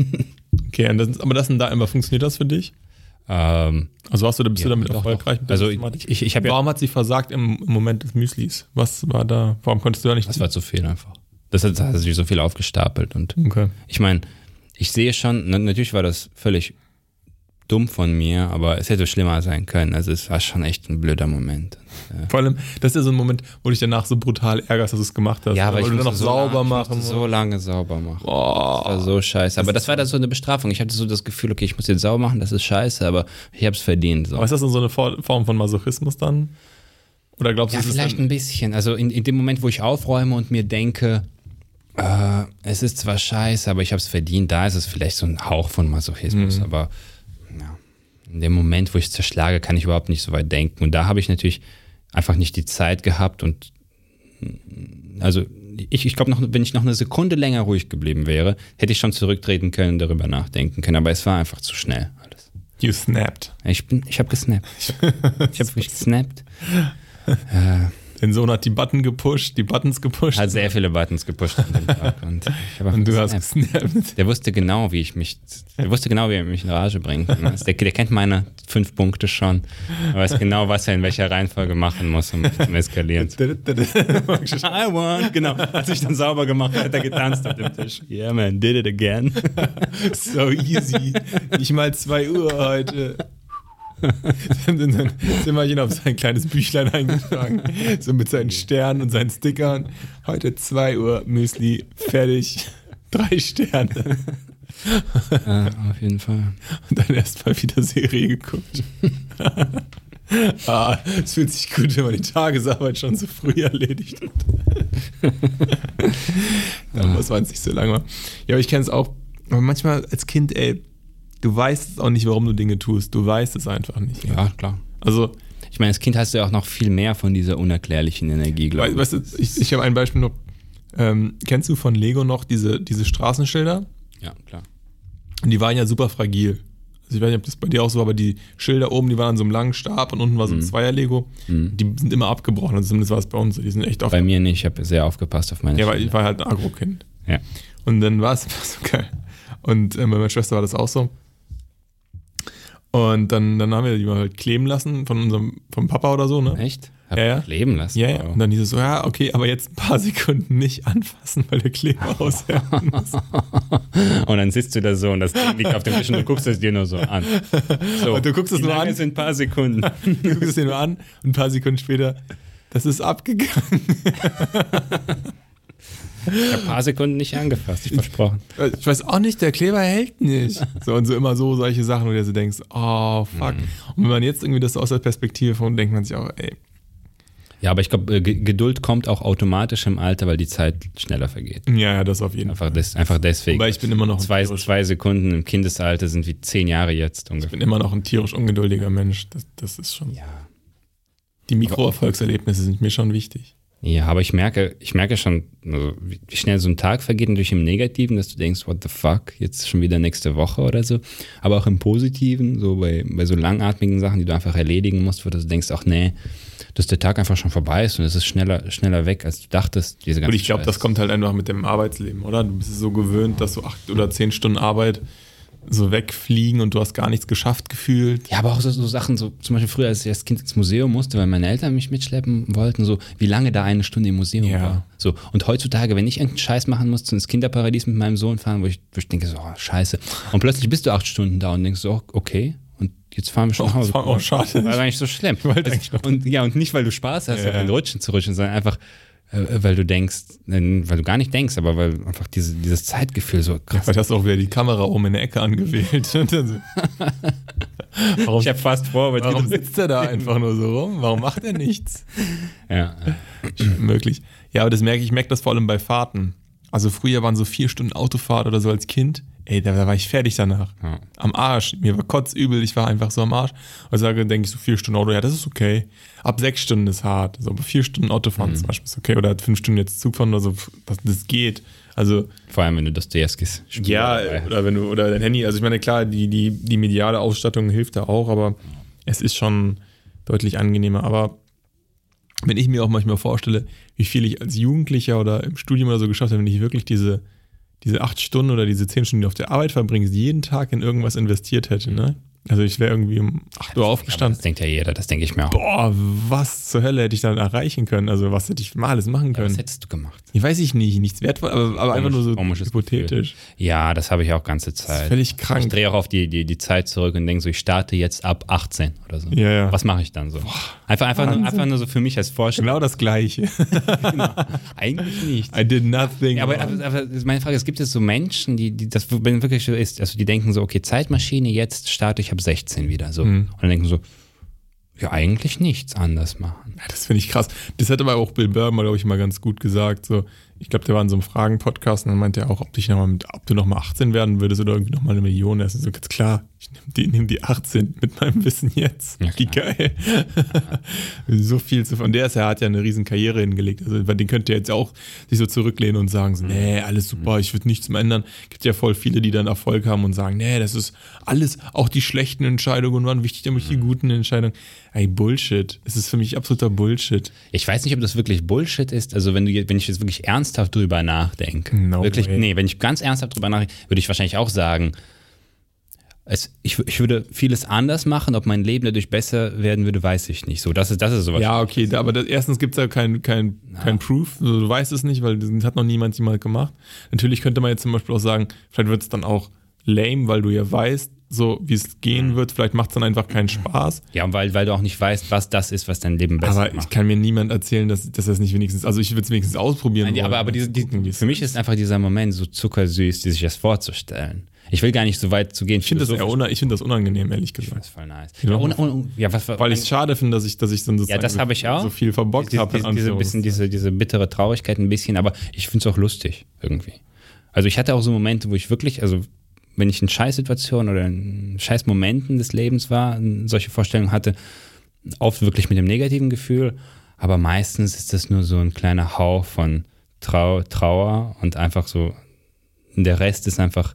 Okay, das, aber das da immer, funktioniert das für dich? Ähm, also warst du, bist ja, du damit doch, erfolgreich? Doch. Also ich, ich, ich Warum hat sie versagt im, im, Moment des Müslis? Was war da? Warum konntest du da nicht? Das war zu viel einfach. Das hat, hat sich so viel aufgestapelt und okay. ich meine, ich sehe schon, natürlich war das völlig dumm von mir, aber es hätte schlimmer sein können. Also es war schon echt ein blöder Moment. Ja. Vor allem, das ist ja so ein Moment, wo du dich danach so brutal ärgerst, dass du es gemacht hast. Ja, aber weil ich du noch so sauber lange, machen. So lange sauber machen. Boah. Das war so scheiße. Aber das war dann so eine Bestrafung. Ich hatte so das Gefühl, okay, ich muss jetzt sauber machen, das ist scheiße, aber ich habe es verdient. So. Aber ist das dann so eine For- Form von Masochismus dann? Oder glaubst du, Ja, vielleicht ein bisschen. Also in, in dem Moment, wo ich aufräume und mir denke, äh, es ist zwar scheiße, aber ich habe es verdient, da ist es vielleicht so ein Hauch von Masochismus. Mhm. Aber in dem Moment, wo ich es zerschlage, kann ich überhaupt nicht so weit denken. Und da habe ich natürlich einfach nicht die Zeit gehabt und also ich, ich glaube, noch, wenn ich noch eine Sekunde länger ruhig geblieben wäre, hätte ich schon zurücktreten können, darüber nachdenken können. Aber es war einfach zu schnell alles. you snapped? Ich bin, ich habe gesnappt. Ich habe gesnappt. Dein Sohn hat die Button gepusht, die Buttons gepusht. hat sehr viele Buttons gepusht an dem Tag. Und, und du hast gesnappt. Der wusste genau, wie ich mich, der wusste genau, wie er mich in Rage bringen kann. Also Der, der kennt meine fünf Punkte schon. Er weiß genau, was er in welcher Reihenfolge machen muss, um mich zu eskalieren. I won. Genau. Als ich dann sauber gemacht hat er getanzt auf dem Tisch. Yeah, man, did it again. so easy. Nicht mal 2 Uhr heute. Dann sein Zimmerchen auf sein kleines Büchlein eingetragen. So mit seinen Sternen und seinen Stickern. Heute 2 Uhr Müsli, fertig. Drei Sterne. Ja, auf jeden Fall. Und dann erst mal wieder Serie geguckt. ah, es fühlt sich gut, wenn man die Tagesarbeit schon so früh erledigt hat. da muss man es nicht so lange machen. Ja, aber ich kenne es auch. Aber manchmal als Kind, ey, du weißt auch nicht, warum du Dinge tust. Du weißt es einfach nicht. Ja, klar. Also, Ich meine, als Kind hast du ja auch noch viel mehr von dieser unerklärlichen Energie, glaube ich. weißt du, ich, ich habe ein Beispiel noch. Ähm, kennst du von Lego noch diese, diese Straßenschilder? Ja, klar. Und die waren ja super fragil. Also ich weiß nicht, ob das bei dir auch so war, aber die Schilder oben, die waren an so einem langen Stab und unten war so ein Zweier-Lego. Die sind immer abgebrochen. Also zumindest war es bei uns. Die sind echt oft. Bei mir nicht. Ich habe sehr aufgepasst auf meine ja, weil ich Schilder. war halt ein Agro-Kind. Ja. Und dann war es so geil. Und äh, bei meiner Schwester war das auch so. Und dann, dann haben wir die mal halt kleben lassen von unserem, vom Papa oder so, ne? Echt? Hab Ja, ja. leben lassen. Ja, ja. Und dann hieß es so, ja, okay, aber jetzt ein paar Sekunden nicht anfassen, weil der Kleber aushärten muss. Und dann sitzt du da so und das Ding liegt auf dem Tisch und du guckst es dir nur so an. So, Und du guckst es nur an? sind ein paar Sekunden. Du guckst es dir nur an und ein paar Sekunden später, das ist abgegangen. Ich habe ein paar Sekunden nicht angefasst, ich versprochen. Ich weiß auch nicht, der Kleber hält nicht. So und so immer so solche Sachen, wo du dir so denkst, oh fuck. Und wenn man jetzt irgendwie das aus der Perspektive von, denkt man sich auch, ey, Ja, aber ich glaube, äh, Ge- Geduld kommt auch automatisch im Alter, weil die Zeit schneller vergeht. ja, ja, das auf jeden Fall. Einfach, des, einfach deswegen. Wobei ich bin immer noch ein zwei, zwei Sekunden im Kindesalter sind wie zehn Jahre jetzt ich ungefähr. bin immer noch ein tierisch ungeduldiger Mensch. Das, das ist schon. Ja. Die Mikroerfolgserlebnisse sind mir schon wichtig. Ja, aber ich merke, ich merke schon, also wie schnell so ein Tag vergeht, natürlich im Negativen, dass du denkst, what the fuck, jetzt schon wieder nächste Woche oder so. Aber auch im Positiven, so bei, bei so langatmigen Sachen, die du einfach erledigen musst, wo du denkst, ach nee, dass der Tag einfach schon vorbei ist und es ist schneller, schneller weg, als du dachtest. Diese Und ganze ich glaube, das kommt halt einfach mit dem Arbeitsleben, oder? Du bist so gewöhnt, dass so acht oder zehn Stunden Arbeit so wegfliegen und du hast gar nichts geschafft gefühlt. Ja, aber auch so, so Sachen, so zum Beispiel früher, als ich als Kind ins Museum musste, weil meine Eltern mich mitschleppen wollten, so wie lange da eine Stunde im Museum Ja. war. So, und heutzutage, wenn ich irgendeinen Scheiß machen musste, ins Kinderparadies mit meinem Sohn fahren, wo ich, wo ich denke, so, oh, scheiße. Und plötzlich bist du acht Stunden da und denkst so, oh, okay, und jetzt fahren wir schon Oh, nach Hause. auch schade. War gar nicht so schlimm. noch- und, ja, und nicht, weil du Spaß hast, Ja. auf den Rutschen zu rutschen, sondern einfach, weil du denkst, äh, weil du gar nicht denkst, aber weil einfach diese, dieses Zeitgefühl so krass hast du auch wieder die Kamera oben in der Ecke angewählt. Warum, Ich habe fast vor, aber warum sitzt er da einfach nur so rum? Warum macht er nichts? ja. Möglich. Ja, aber das merke ich, ich merke das vor allem bei Fahrten. Also früher waren so vier Stunden Autofahrt oder so als Kind. Ey, da, da war ich fertig danach. Ja. Am Arsch. Mir war kotzübel, ich war einfach so am Arsch. Und sage, denke ich so vier Stunden Auto, ja, das ist okay. Ab sechs Stunden ist hart. So, aber vier Stunden Autofahren zum Beispiel ist okay. Oder fünf Stunden jetzt Zugfahren oder so, das, das geht. Also, Vor allem, wenn du Dostoevskis spielst. ja, oder wenn du, oder dein Handy, also ich meine, klar, die, die, die mediale Ausstattung hilft da auch, aber es ist schon deutlich angenehmer. Aber wenn ich mir auch manchmal vorstelle, wie viel ich als Jugendlicher oder im Studium oder so geschafft habe, wenn ich wirklich diese, diese acht Stunden oder diese zehn Stunden, die du auf der Arbeit verbringst, jeden Tag in irgendwas investiert hätte, ne? Also ich wäre irgendwie um 8 Uhr aufgestanden. das denkt ja jeder, das denke ich mir auch. Boah, was zur Hölle hätte ich dann erreichen können? Also was hätte ich mal alles machen Was können? hättest du gemacht? Ich weiß ich nicht, nichts wertvoll, aber, aber einfach nur so hypothetisch. Ja, das habe ich auch ganze Das ist Zeit. völlig Ich krank. drehe auch auf die, die, die Zeit zurück und denke so, ich starte jetzt ab 18 oder so. Ja, ja. Was mache ich dann so? Einfach, einfach, nur, einfach nur so für mich als Vorstellung. Genau das Gleiche. Eigentlich nicht. I did nothing. Ja, aber, aber, aber meine Frage ist, gibt es so Menschen, die, die das wenn wirklich so ist, also die denken so, okay, Zeitmaschine, jetzt starte ich ab 16 wieder so. Mhm. Und dann denken so, ja, eigentlich nichts anders machen. Ja, das finde ich krass. Das hat aber auch Bill Burr mal, glaube ich, mal ganz gut gesagt. So, ich glaube, der war in so einem Fragen-Podcast und dann meinte er auch, ob, dich noch mal mit, ob du nochmal 18 werden würdest oder irgendwie nochmal eine Million. Ist so ganz klar, ich nehme die, nehm die 18 mit meinem Wissen jetzt. Ja, Wie geil. so viel zu von der ist, er hat ja eine riesen Karriere hingelegt. Also bei den könnte er jetzt auch sich so zurücklehnen und sagen, so, nee, alles super, ich würde nichts mehr ändern. Gibt ja voll viele, die dann Erfolg haben und sagen, nee, das ist alles, auch die schlechten Entscheidungen waren wichtig, damit die guten Entscheidungen. Ey, Bullshit. Es ist für mich absoluter Bullshit. Ich weiß nicht, ob das wirklich Bullshit ist. Also wenn du, wenn ich jetzt wirklich ernsthaft drüber nachdenke, No wirklich, way. nee, wenn ich ganz ernsthaft drüber nachdenke, würde ich wahrscheinlich auch sagen, es, ich, ich würde vieles anders machen. Ob mein Leben dadurch besser werden würde, weiß ich nicht. So, das ist, das ist sowas. Ja, okay, da, aber das, erstens gibt es ja kein, kein, kein Proof, also du weißt es nicht, weil das hat noch niemand jemand gemacht. Natürlich könnte man jetzt zum Beispiel auch sagen, vielleicht wird es dann auch lame, weil du ja weißt, so wie es gehen wird, vielleicht macht es dann einfach keinen Spaß. Ja, weil, weil du auch nicht weißt, was das ist, was dein Leben besser Aber macht. ich kann mir niemand erzählen, dass, dass das nicht wenigstens, also ich würde es wenigstens ausprobieren. Nein, die, aber, aber diese, die, gucken, für mich ist einfach dieser Moment so zuckersüß, die sich das vorzustellen. Ich will gar nicht so weit zu gehen. Ich finde das, eher ich find das unangenehm, ehrlich Das gesagt. ist voll nice. Ja. Ja, und, und, ja, was, Weil ich es schade finde, dass ich, dass ich dann sozusagen das so- ich auch. so viel verbockt habe. diese, diese, bisschen, diese, diese bittere Traurigkeit ein bisschen, aber ich finde es auch lustig irgendwie. Also ich hatte auch so Momente, wo ich wirklich, also wenn ich in Scheißsituationen oder in Scheißmomenten des Lebens war, solche Vorstellungen hatte, oft wirklich mit dem negativen Gefühl, aber meistens ist das nur so ein kleiner Hauch von Trau Trauer und einfach so, der Rest ist einfach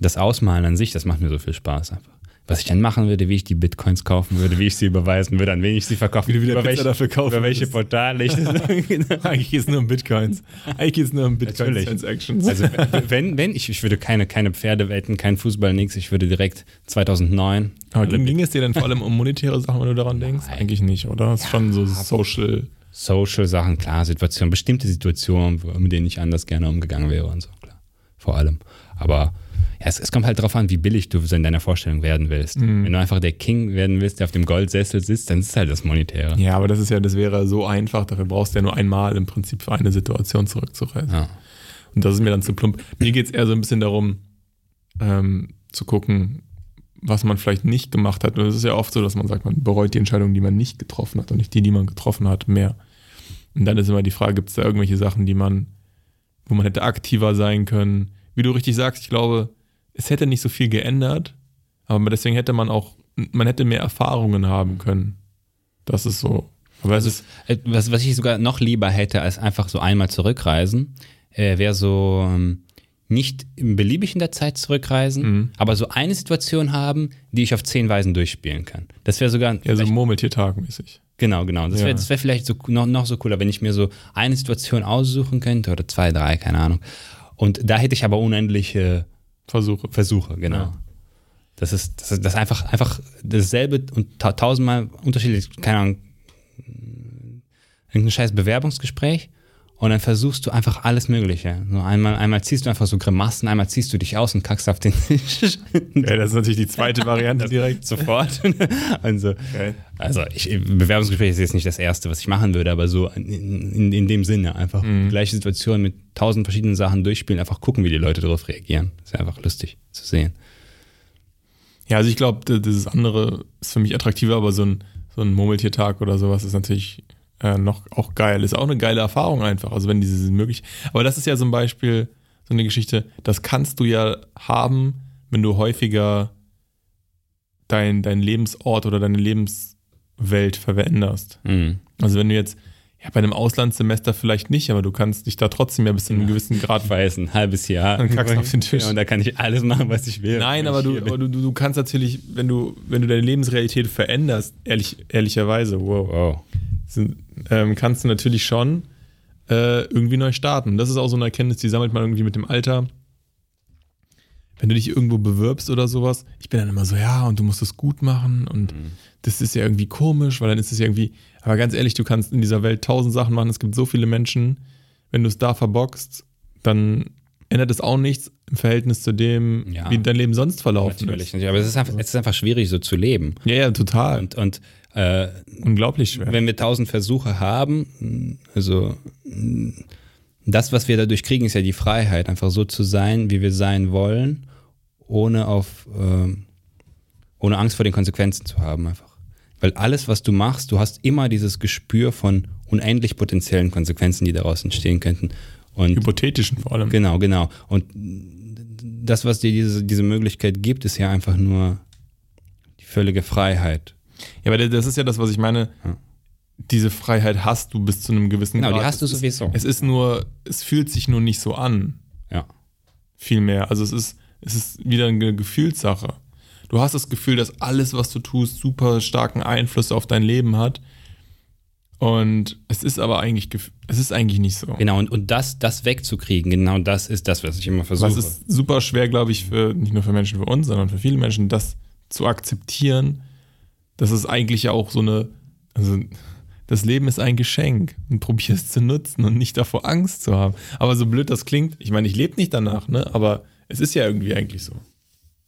das Ausmalen an sich, das macht mir so viel Spaß einfach. Was ich dann machen würde, wie ich die Bitcoins kaufen würde, wie ich sie überweisen würde, an wen ich sie verkaufen wieder über welche, dafür kaufen über welche. Portale ich das Eigentlich geht es nur um Bitcoins. Eigentlich geht es nur um. Bitcoin-Transactions. Also wenn, wenn, ich, ich würde keine, keine Pferde wetten, kein Fußball, nix, ich würde direkt 2009. Aber ging, ging es dir denn vor allem um monetäre Sachen, wenn du daran denkst? Nein. Eigentlich nicht, oder? Es ist schon so Social. Social-Sachen, klar, Situationen, bestimmte Situationen, mit denen ich anders gerne umgegangen wäre und so, klar. Vor allem. Aber ja, es, es kommt halt darauf an, wie billig du in deiner Vorstellung werden willst. Mhm. Wenn du einfach der King werden willst, der auf dem Goldsessel sitzt, dann ist es halt das Monetäre. Ja, aber das ist ja, das wäre so einfach. Dafür brauchst du ja nur einmal im Prinzip für eine Situation zurückzureisen. Ja. Und das ist mir dann zu plump. Mir geht es eher so ein bisschen darum, ähm, zu gucken, was man vielleicht nicht gemacht hat. Und es ist ja oft so, dass man sagt, man bereut die Entscheidung, die man nicht getroffen hat und nicht die, die man getroffen hat, mehr. Und dann ist immer die Frage, gibt es da irgendwelche Sachen, die man, wo man hätte aktiver sein können? Wie du richtig sagst, ich glaube, es hätte nicht so viel geändert, aber deswegen hätte man auch, man hätte mehr Erfahrungen haben können. Das ist so. Aber es ist, Äh, Was, was ich sogar noch lieber hätte, als einfach so einmal zurückreisen, äh, wäre so ähm, nicht beliebig in der Zeit zurückreisen, Mhm. aber so eine Situation haben, die ich auf zehn Weisen durchspielen kann. Das wäre sogar ja, so Murmeltiertag-mäßig. Genau, genau. Das Ja. wäre wär vielleicht so noch, noch so cooler, wenn ich mir so eine Situation aussuchen könnte oder zwei, drei, keine Ahnung. Und da hätte ich aber unendliche Versuche. Versuche, genau. Ja. Das ist, das ist das einfach, einfach dasselbe und ta tausendmal unterschiedlich, keine Ahnung, irgendein scheiß Bewerbungsgespräch und dann versuchst du einfach alles Mögliche. So einmal, einmal ziehst du einfach so Grimassen, einmal ziehst du dich aus und kackst auf den Tisch. Ja, das ist natürlich die zweite Variante direkt. Sofort. und so. Geil. Also ich, Bewerbungsgespräch ist jetzt nicht das Erste, was ich machen würde, aber so in, in, in dem Sinne einfach Mhm. gleiche Situation mit tausend verschiedenen Sachen durchspielen, einfach gucken, wie die Leute darauf reagieren. Das ist einfach lustig zu sehen. Ja, also ich glaube, dieses andere ist für mich attraktiver, aber so ein, so ein Murmeltiertag oder sowas ist natürlich äh, noch auch geil. Ist auch eine geile Erfahrung einfach. Also wenn diese möglich. Aber das ist ja zum Beispiel so eine Geschichte, das kannst du ja haben, wenn du häufiger dein, dein Lebensort oder deine Lebenswelt veränderst. Mhm. Also wenn du jetzt, ja, bei einem Auslandssemester vielleicht nicht, aber du kannst dich da trotzdem ja bis zu einem gewissen Grad Ich weiß, ein halbes Jahr. Dann kackst du auf den Tisch. Ja, und da kann ich alles machen, was ich will. Nein, aber du, aber du du kannst natürlich, wenn du, wenn du deine Lebensrealität veränderst, ehrlich, ehrlicherweise, wow, Wow. sind, ähm, kannst du natürlich schon äh, irgendwie neu starten. Das ist auch so eine Erkenntnis, die sammelt man irgendwie mit dem Alter. wenn du dich irgendwo bewirbst oder sowas, ich bin dann immer so, ja, und du musst es gut machen und Mhm. Das ist ja irgendwie komisch, weil dann ist es ja irgendwie, aber ganz ehrlich, du kannst in dieser Welt tausend Sachen machen, es gibt so viele Menschen, wenn du es da verbockst, dann ändert es auch nichts im Verhältnis zu dem, Ja. wie dein Leben sonst verlaufen Natürlich, ist. natürlich. Aber es ist, einfach, es ist einfach schwierig, so zu leben. Ja, ja, total. Und, und äh, Unglaublich schwer. wenn wir tausend Versuche haben, also das, was wir dadurch kriegen, ist ja die Freiheit, einfach so zu sein, wie wir sein wollen, ohne auf ähm, ohne Angst vor den Konsequenzen zu haben, einfach. Weil alles, was du machst, du hast immer dieses Gespür von unendlich potenziellen Konsequenzen, die daraus entstehen könnten. Und Hypothetischen vor allem. Genau, genau. Und das, was dir diese, diese Möglichkeit gibt, ist ja einfach nur die völlige Freiheit. Ja, aber das ist ja das, was ich meine. Ja. Diese Freiheit hast du bis zu einem gewissen Genau, die Grad. hast du Es ist- sowieso. Es ist nur, es fühlt sich nur nicht so an. Ja. Viel mehr. Also es ist, es ist wieder eine Gefühlssache. Du hast das Gefühl, dass alles, was du tust, super starken Einfluss auf dein Leben hat. Und es ist aber eigentlich, es ist eigentlich nicht so. Genau, und, und das, das wegzukriegen, genau das ist das, was ich immer versuche. Was ist super schwer, glaube ich, für nicht nur für Menschen für uns, sondern für viele Menschen, das zu akzeptieren, dass es eigentlich ja auch so eine, also das Leben ist ein Geschenk und probier es zu nutzen und nicht davor Angst zu haben. Aber so blöd das klingt, ich meine, ich lebe nicht danach, ne? Aber es ist ja irgendwie eigentlich so.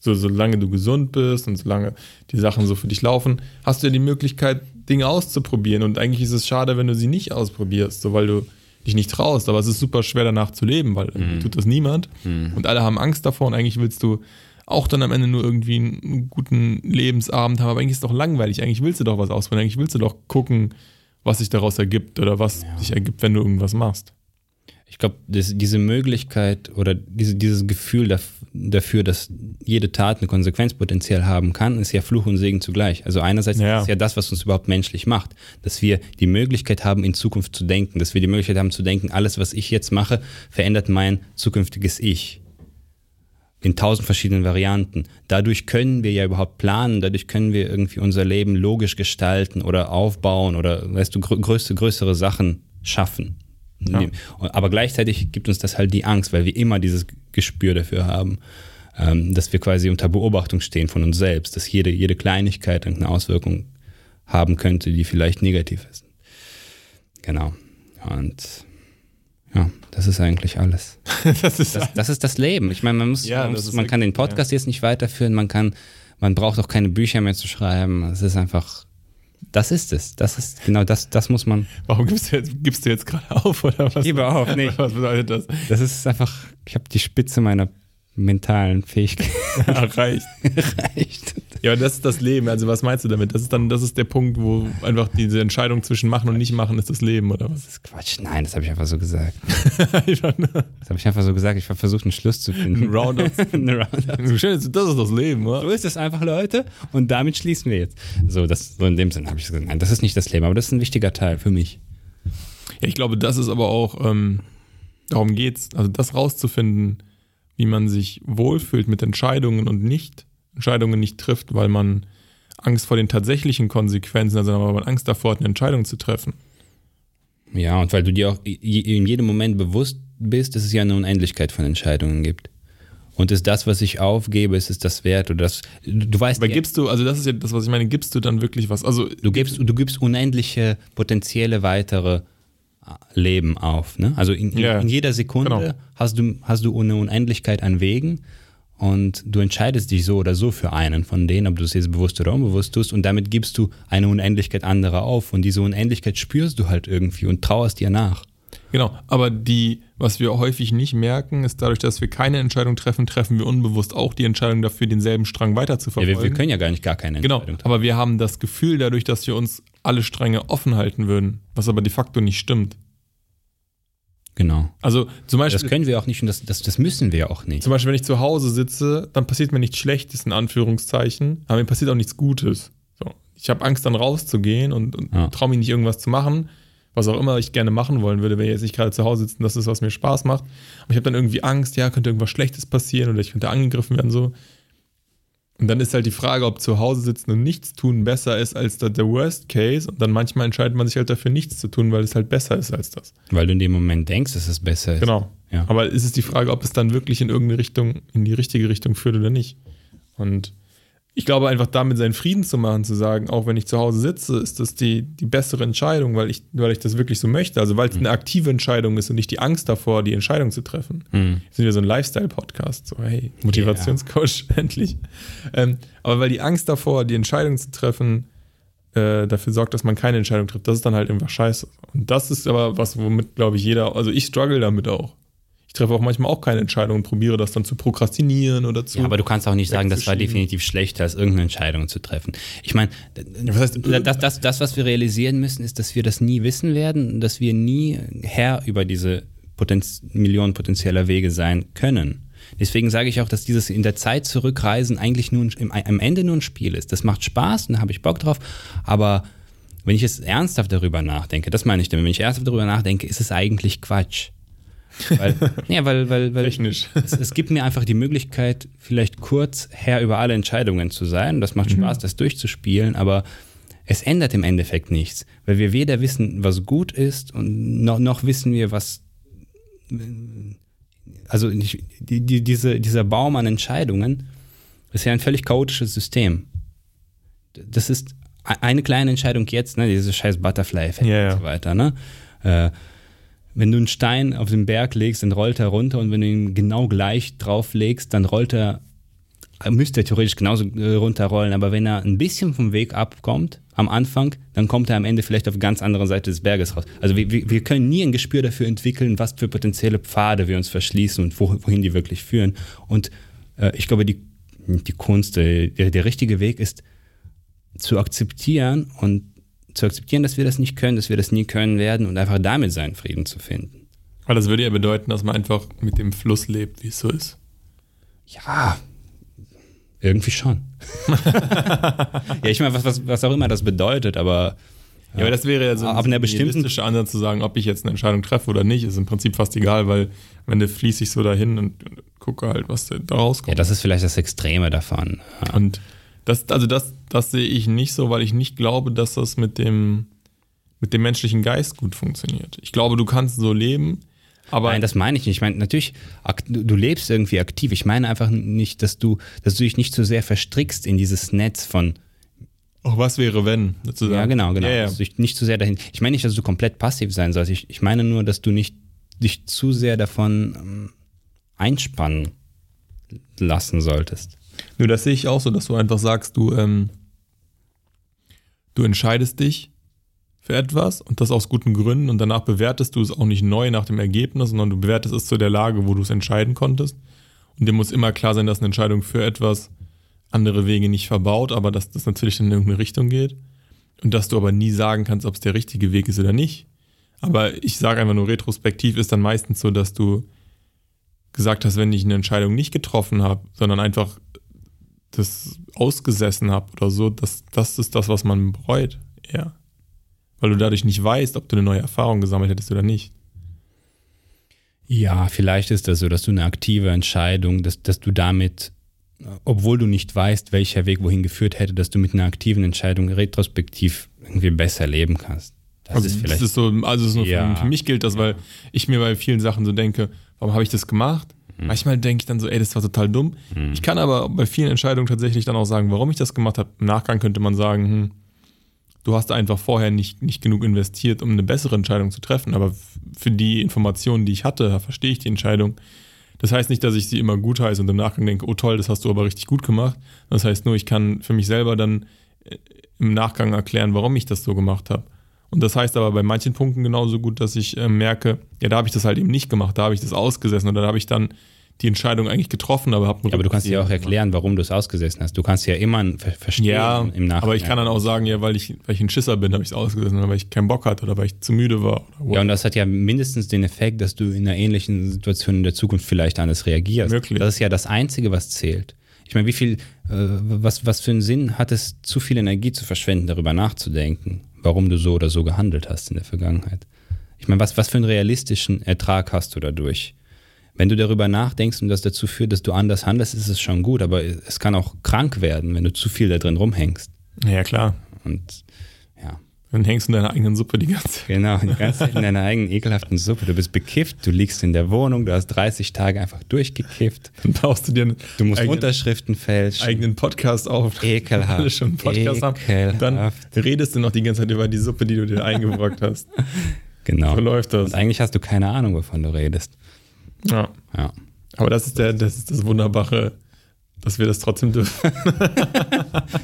So, solange du gesund bist und solange die Sachen so für dich laufen, hast du ja die Möglichkeit, Dinge auszuprobieren. Und eigentlich ist es schade, wenn du sie nicht ausprobierst, so weil du dich nicht traust. Aber es ist super schwer danach zu leben, weil irgendwie tut das niemand. Und alle haben Angst davor und eigentlich willst du auch dann am Ende nur irgendwie einen guten Lebensabend haben. Aber eigentlich ist es doch langweilig. Eigentlich willst du doch was ausprobieren. Eigentlich willst du doch gucken, was sich daraus ergibt oder was sich ergibt, wenn du irgendwas machst. Ich glaube, diese Möglichkeit oder diese, dieses Gefühl daf- dafür, dass jede Tat eine Konsequenz potenziell haben kann, ist ja Fluch und Segen zugleich. Also einerseits Ja. ist es ja das, was uns überhaupt menschlich macht, dass wir die Möglichkeit haben, in Zukunft zu denken, dass wir die Möglichkeit haben zu denken, alles, was ich jetzt mache, verändert mein zukünftiges Ich. In tausend verschiedenen Varianten. Dadurch können wir ja überhaupt planen, dadurch können wir irgendwie unser Leben logisch gestalten oder aufbauen oder, weißt du, grö größere, größere Sachen schaffen. Ja. Aber gleichzeitig gibt uns das halt die Angst, weil wir immer dieses Gespür dafür haben, ähm, dass wir quasi unter Beobachtung stehen von uns selbst, dass jede, jede Kleinigkeit eine Auswirkung haben könnte, die vielleicht negativ ist. Genau. Und ja, das ist eigentlich alles. das ist Das, das ist das Leben. Ich meine, man muss, Ja, man, muss, man kann den Podcast jetzt nicht weiterführen, man kann, man braucht auch keine Bücher mehr zu schreiben. Es ist einfach, das ist es. Das ist genau das, das muss man. Warum gibst du jetzt, gibst du jetzt gerade auf oder was? Gebe auf, nee. Was bedeutet das? Das ist einfach, ich habe die Spitze meiner mentalen Fähigkeit Erreicht. erreicht. Ja, aber das ist das Leben. Also was meinst du damit? Das ist dann, das ist der Punkt, wo einfach diese Entscheidung zwischen machen und nicht machen ist das Leben oder was? Das ist Quatsch. Nein, das habe ich einfach so gesagt. Das habe ich einfach so gesagt. Ich habe versucht, einen Schluss zu finden. ein Roundup. Ein Roundup. So das ist das Leben, So oder? ist es einfach, Leute. Und damit schließen wir jetzt. So, das, so in dem Sinn habe ich gesagt, nein, das ist nicht das Leben, aber das ist ein wichtiger Teil für mich. Ja, ich glaube, das ist aber auch, ähm, darum geht's, also das rauszufinden, wie man sich wohlfühlt mit Entscheidungen und nicht Entscheidungen nicht trifft, weil man Angst vor den tatsächlichen Konsequenzen, also weil man Angst davor hat, eine Entscheidung zu treffen. Ja, und weil du dir auch in jedem Moment bewusst bist, dass es ja eine Unendlichkeit von Entscheidungen gibt. Und ist das, was ich aufgebe, ist es das wert oder das, du du weißt, Aber gibst du, also das ist ja das, was ich meine, gibst du dann wirklich was? Also du gibst, du gibst unendliche potenzielle weitere Leben auf. Ne? Also in, in, Ja, in jeder Sekunde genau. hast, du, hast du eine Unendlichkeit an Wegen und du entscheidest dich so oder so für einen von denen, ob du es jetzt bewusst oder unbewusst tust und damit gibst du eine Unendlichkeit anderer auf und diese Unendlichkeit spürst du halt irgendwie und trauerst dir nach. Genau, aber die, was wir häufig nicht merken, ist dadurch, dass wir keine Entscheidung treffen, treffen wir unbewusst auch die Entscheidung dafür, denselben Strang weiter zu Ja, verfolgen. wir, wir können ja gar nicht gar keine genau, Entscheidung treffen. aber wir haben das Gefühl dadurch, dass wir uns alle Stränge offen halten würden, was aber de facto nicht stimmt. Genau. Also zum Das Beispiel, können wir auch nicht und das, das, das müssen wir auch nicht. zum Beispiel, wenn ich zu Hause sitze, dann passiert mir nichts Schlechtes in Anführungszeichen, aber mir passiert auch nichts Gutes. So. Ich habe Angst, dann rauszugehen und, und Ja. traue mich nicht irgendwas zu machen, was auch immer ich gerne machen wollen würde, wenn ich jetzt nicht gerade zu Hause sitze und das ist, was mir Spaß macht. Aber ich habe dann irgendwie Angst, ja, könnte irgendwas Schlechtes passieren oder ich könnte angegriffen werden, so. Und dann ist halt die Frage, ob zu Hause sitzen und nichts tun besser ist als der Worst Case. Und dann manchmal entscheidet man sich halt dafür, nichts zu tun, weil es halt besser ist als das. Weil du in dem Moment denkst, dass es besser ist. Genau. Ja. Aber ist es die Frage, ob es dann wirklich in irgendeine Richtung, in die richtige Richtung führt oder nicht. Und ich glaube einfach damit seinen Frieden zu machen, zu sagen, auch wenn ich zu Hause sitze, ist das die, die bessere Entscheidung, weil ich, weil ich das wirklich so möchte. Also weil es eine aktive Entscheidung ist und nicht die Angst davor, die Entscheidung zu treffen. Mhm. Wir sind ja so ein Lifestyle-Podcast, so hey, Motivationscoach, endlich. Ähm, aber weil die Angst davor, die Entscheidung zu treffen, äh, dafür sorgt, dass man keine Entscheidung trifft, das ist dann halt einfach scheiße. Und das ist aber was, womit, glaube ich, jeder, also ich struggle damit auch. Ich treffe auch manchmal auch keine Entscheidung und probiere das dann zu prokrastinieren oder zu. Ja, aber du kannst auch nicht sagen, das war definitiv schlechter, als irgendeine Entscheidung zu treffen. Ich meine, was heißt- das, das, das, was wir realisieren müssen, ist, dass wir das nie wissen werden, dass wir nie Herr über diese Potenz Millionen potenzieller Wege sein können. Deswegen sage ich auch, dass dieses in der Zeit zurückreisen eigentlich nur ein, im, am Ende nur ein Spiel ist. Das macht Spaß und da habe ich Bock drauf, aber wenn ich jetzt ernsthaft darüber nachdenke, das meine ich damit, wenn ich ernsthaft darüber nachdenke, ist es eigentlich Quatsch. Weil, ja, weil, weil, weil Technisch. es, es gibt mir einfach die Möglichkeit, vielleicht kurz Herr über alle Entscheidungen zu sein. Das macht Spaß, das durchzuspielen, aber es ändert im Endeffekt nichts, weil wir weder wissen, was gut ist und noch, noch wissen wir, was. Also nicht, die, die, diese, dieser Baum an Entscheidungen ist ja ein völlig chaotisches System. Das ist e- eine kleine Entscheidung jetzt, ne, dieses scheiß Butterfly-Effekt Ja, ja. und so weiter, ne? Äh, wenn du einen Stein auf den Berg legst, dann rollt er runter und wenn du ihn genau gleich drauflegst, dann rollt er, müsste er theoretisch genauso äh, runterrollen, aber wenn er ein bisschen vom Weg abkommt am Anfang, dann kommt er am Ende vielleicht auf ganz andere Seite des Berges raus. Also wir, wir können nie ein Gespür dafür entwickeln, was für potenzielle Pfade wir uns verschließen und wo, wohin die wirklich führen. Und äh, ich glaube, die, die Kunst, äh, der, der richtige Weg ist, zu akzeptieren und zu akzeptieren, dass wir das nicht können, dass wir das nie können werden und einfach damit seinen Frieden zu finden. Weil das würde ja bedeuten, dass man einfach mit dem Fluss lebt, wie es so ist. Ja, irgendwie schon. ja, ich meine, was, was, was auch immer das bedeutet, aber Ja, aber das wäre ja so bestimmten- realistischer Ansatz zu sagen, ob ich jetzt eine Entscheidung treffe oder nicht, ist im Prinzip fast egal, weil am Ende fließe ich so dahin und, und gucke halt, was da ja, rauskommt. das ist vielleicht das Extreme davon. Ja. Und das, also das, das sehe ich nicht so, weil ich nicht glaube, dass das mit dem, mit dem menschlichen Geist gut funktioniert. Ich glaube, du kannst so leben, aber Nein, das meine ich nicht. Ich meine, natürlich, du lebst irgendwie aktiv. Ich meine einfach nicht, dass du, dass du dich nicht so sehr verstrickst in dieses Netz von, auch was wäre, wenn? Sozusagen. ja, genau, genau. Ja, ja. Dich nicht zu sehr dahin. Ich meine nicht, dass du komplett passiv sein sollst. Ich, ich meine nur, dass du nicht dich zu sehr davon ähm, einspannen lassen solltest. Nur das sehe ich auch so, dass du einfach sagst, du, ähm, du entscheidest dich für etwas und das aus guten Gründen und danach bewertest du es auch nicht neu nach dem Ergebnis, sondern du bewertest es zu der Lage, wo du es entscheiden konntest. Und dir muss immer klar sein, dass eine Entscheidung für etwas andere Wege nicht verbaut, aber dass das natürlich in irgendeine Richtung geht. Und dass du aber nie sagen kannst, ob es der richtige Weg ist oder nicht. Aber ich sage einfach nur, retrospektiv ist dann meistens so, dass du gesagt hast, wenn ich eine Entscheidung nicht getroffen habe, sondern einfach das ausgesessen habe oder so, das, das ist das, was man bereut. Ja. Weil du dadurch nicht weißt, ob du eine neue Erfahrung gesammelt hättest oder nicht. Ja, vielleicht ist das so, dass du eine aktive Entscheidung, dass, dass du damit, obwohl du nicht weißt, welcher Weg wohin geführt hätte, dass du mit einer aktiven Entscheidung retrospektiv irgendwie besser leben kannst. Das also ist vielleicht. das ist so, also Ja. für, für mich gilt das, weil ich mir bei vielen Sachen so denke, warum habe ich das gemacht? Mhm. Manchmal denke ich dann so, ey, das war total dumm. Ich kann aber bei vielen Entscheidungen tatsächlich dann auch sagen, warum ich das gemacht habe. Im Nachgang könnte man sagen, hm, du hast einfach vorher nicht, nicht genug investiert, um eine bessere Entscheidung zu treffen. Aber für die Informationen, die ich hatte, verstehe ich die Entscheidung. Das heißt nicht, dass ich sie immer gut heiße und im Nachgang denke, oh toll, das hast du aber richtig gut gemacht. Das heißt nur, ich kann für mich selber dann äh, im Nachgang erklären, warum ich das so gemacht habe. Und das heißt aber bei manchen Punkten genauso gut, dass ich äh, merke, ja, da habe ich das halt eben nicht gemacht, da habe ich das ausgesessen oder da habe ich dann die Entscheidung eigentlich getroffen, aber habe Ja, aber du kannst dir auch erklären, warum du es ausgesessen hast. Du kannst ja immer ver verstehen Ja, im Nachhinein. aber ich kann dann auch sagen, ja, weil ich, weil ich ein Schisser bin, habe ich es ausgesessen oder weil ich keinen Bock hatte oder weil ich zu müde war. Oder Ja, und das hat ja mindestens den Effekt, dass du in einer ähnlichen Situation in der Zukunft vielleicht anders reagierst. Möglich. Das ist ja das Einzige, was zählt. Ich meine, wie viel, äh, was, was für einen Sinn hat es, zu viel Energie zu verschwenden, darüber nachzudenken, warum du so oder so gehandelt hast in der Vergangenheit? Ich meine, was, was für einen realistischen Ertrag hast du dadurch? wenn du darüber nachdenkst und das dazu führt, dass du anders handelst, ist es schon gut, aber es kann auch krank werden, wenn du zu viel da drin rumhängst. Ja, klar. Und Dann hängst du in deiner eigenen Suppe die ganze Zeit. genau, die ganze Zeit in deiner eigenen ekelhaften Suppe. Du bist bekifft, du liegst in der Wohnung, du hast 30 Tage einfach durchgekifft. Dann baust du dir einen Du musst eigenen, Unterschriften fälschen. eigenen Podcast auf. Ekelhaft. Alle schon einen Podcast haben. Dann Ekelhaft. redest du noch die ganze Zeit über die Suppe, die du dir eingebrockt hast. Genau. So läuft das. Und eigentlich hast du keine Ahnung, wovon du redest. Ja. Ja. Aber das ist der, das ist das Wunderbare, dass wir das trotzdem dürfen.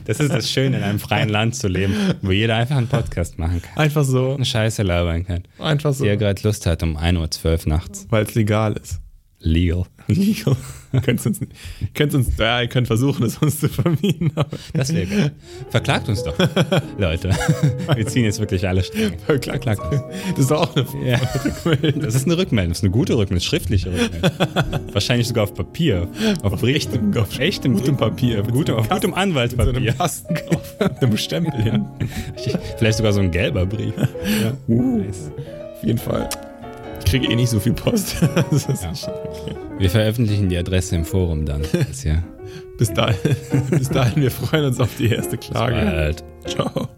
Das ist das Schöne, in einem freien Land zu leben, wo jeder einfach einen Podcast machen kann. Einfach so. Eine Scheiße labern kann. Einfach so. Er gerade Lust hat um 1.12 Uhr nachts. Weil es legal ist. Legal. Legal. könnt uns, könnt uns, ja, ihr könnt versuchen, es uns zu vermieten, aber Das wäre geil. Verklagt uns doch, Leute. Wir ziehen jetzt wirklich alle Stränge. verklagt. Verklagt uns. Das ist auch eine Ja. Rückmeldung. Das ist eine Rückmeldung, das ist eine gute Rückmeldung, schriftliche Rückmeldung. Wahrscheinlich sogar auf Papier. Auf echtem, auf echtem gutem Papier. Mit Gutem, auf gutem Kasten- mit so Anwaltspapier. einem Kasten drauf. Mit einem Stempel hin. Vielleicht sogar so ein gelber Brief. Ja. Uh, Nice. auf jeden Fall. Ich kriege eh nicht so viel Post. Ja. okay. Wir veröffentlichen die Adresse im Forum dann. Bis dahin, bis dahin, wir freuen uns auf die erste Klage. Bald. Ciao.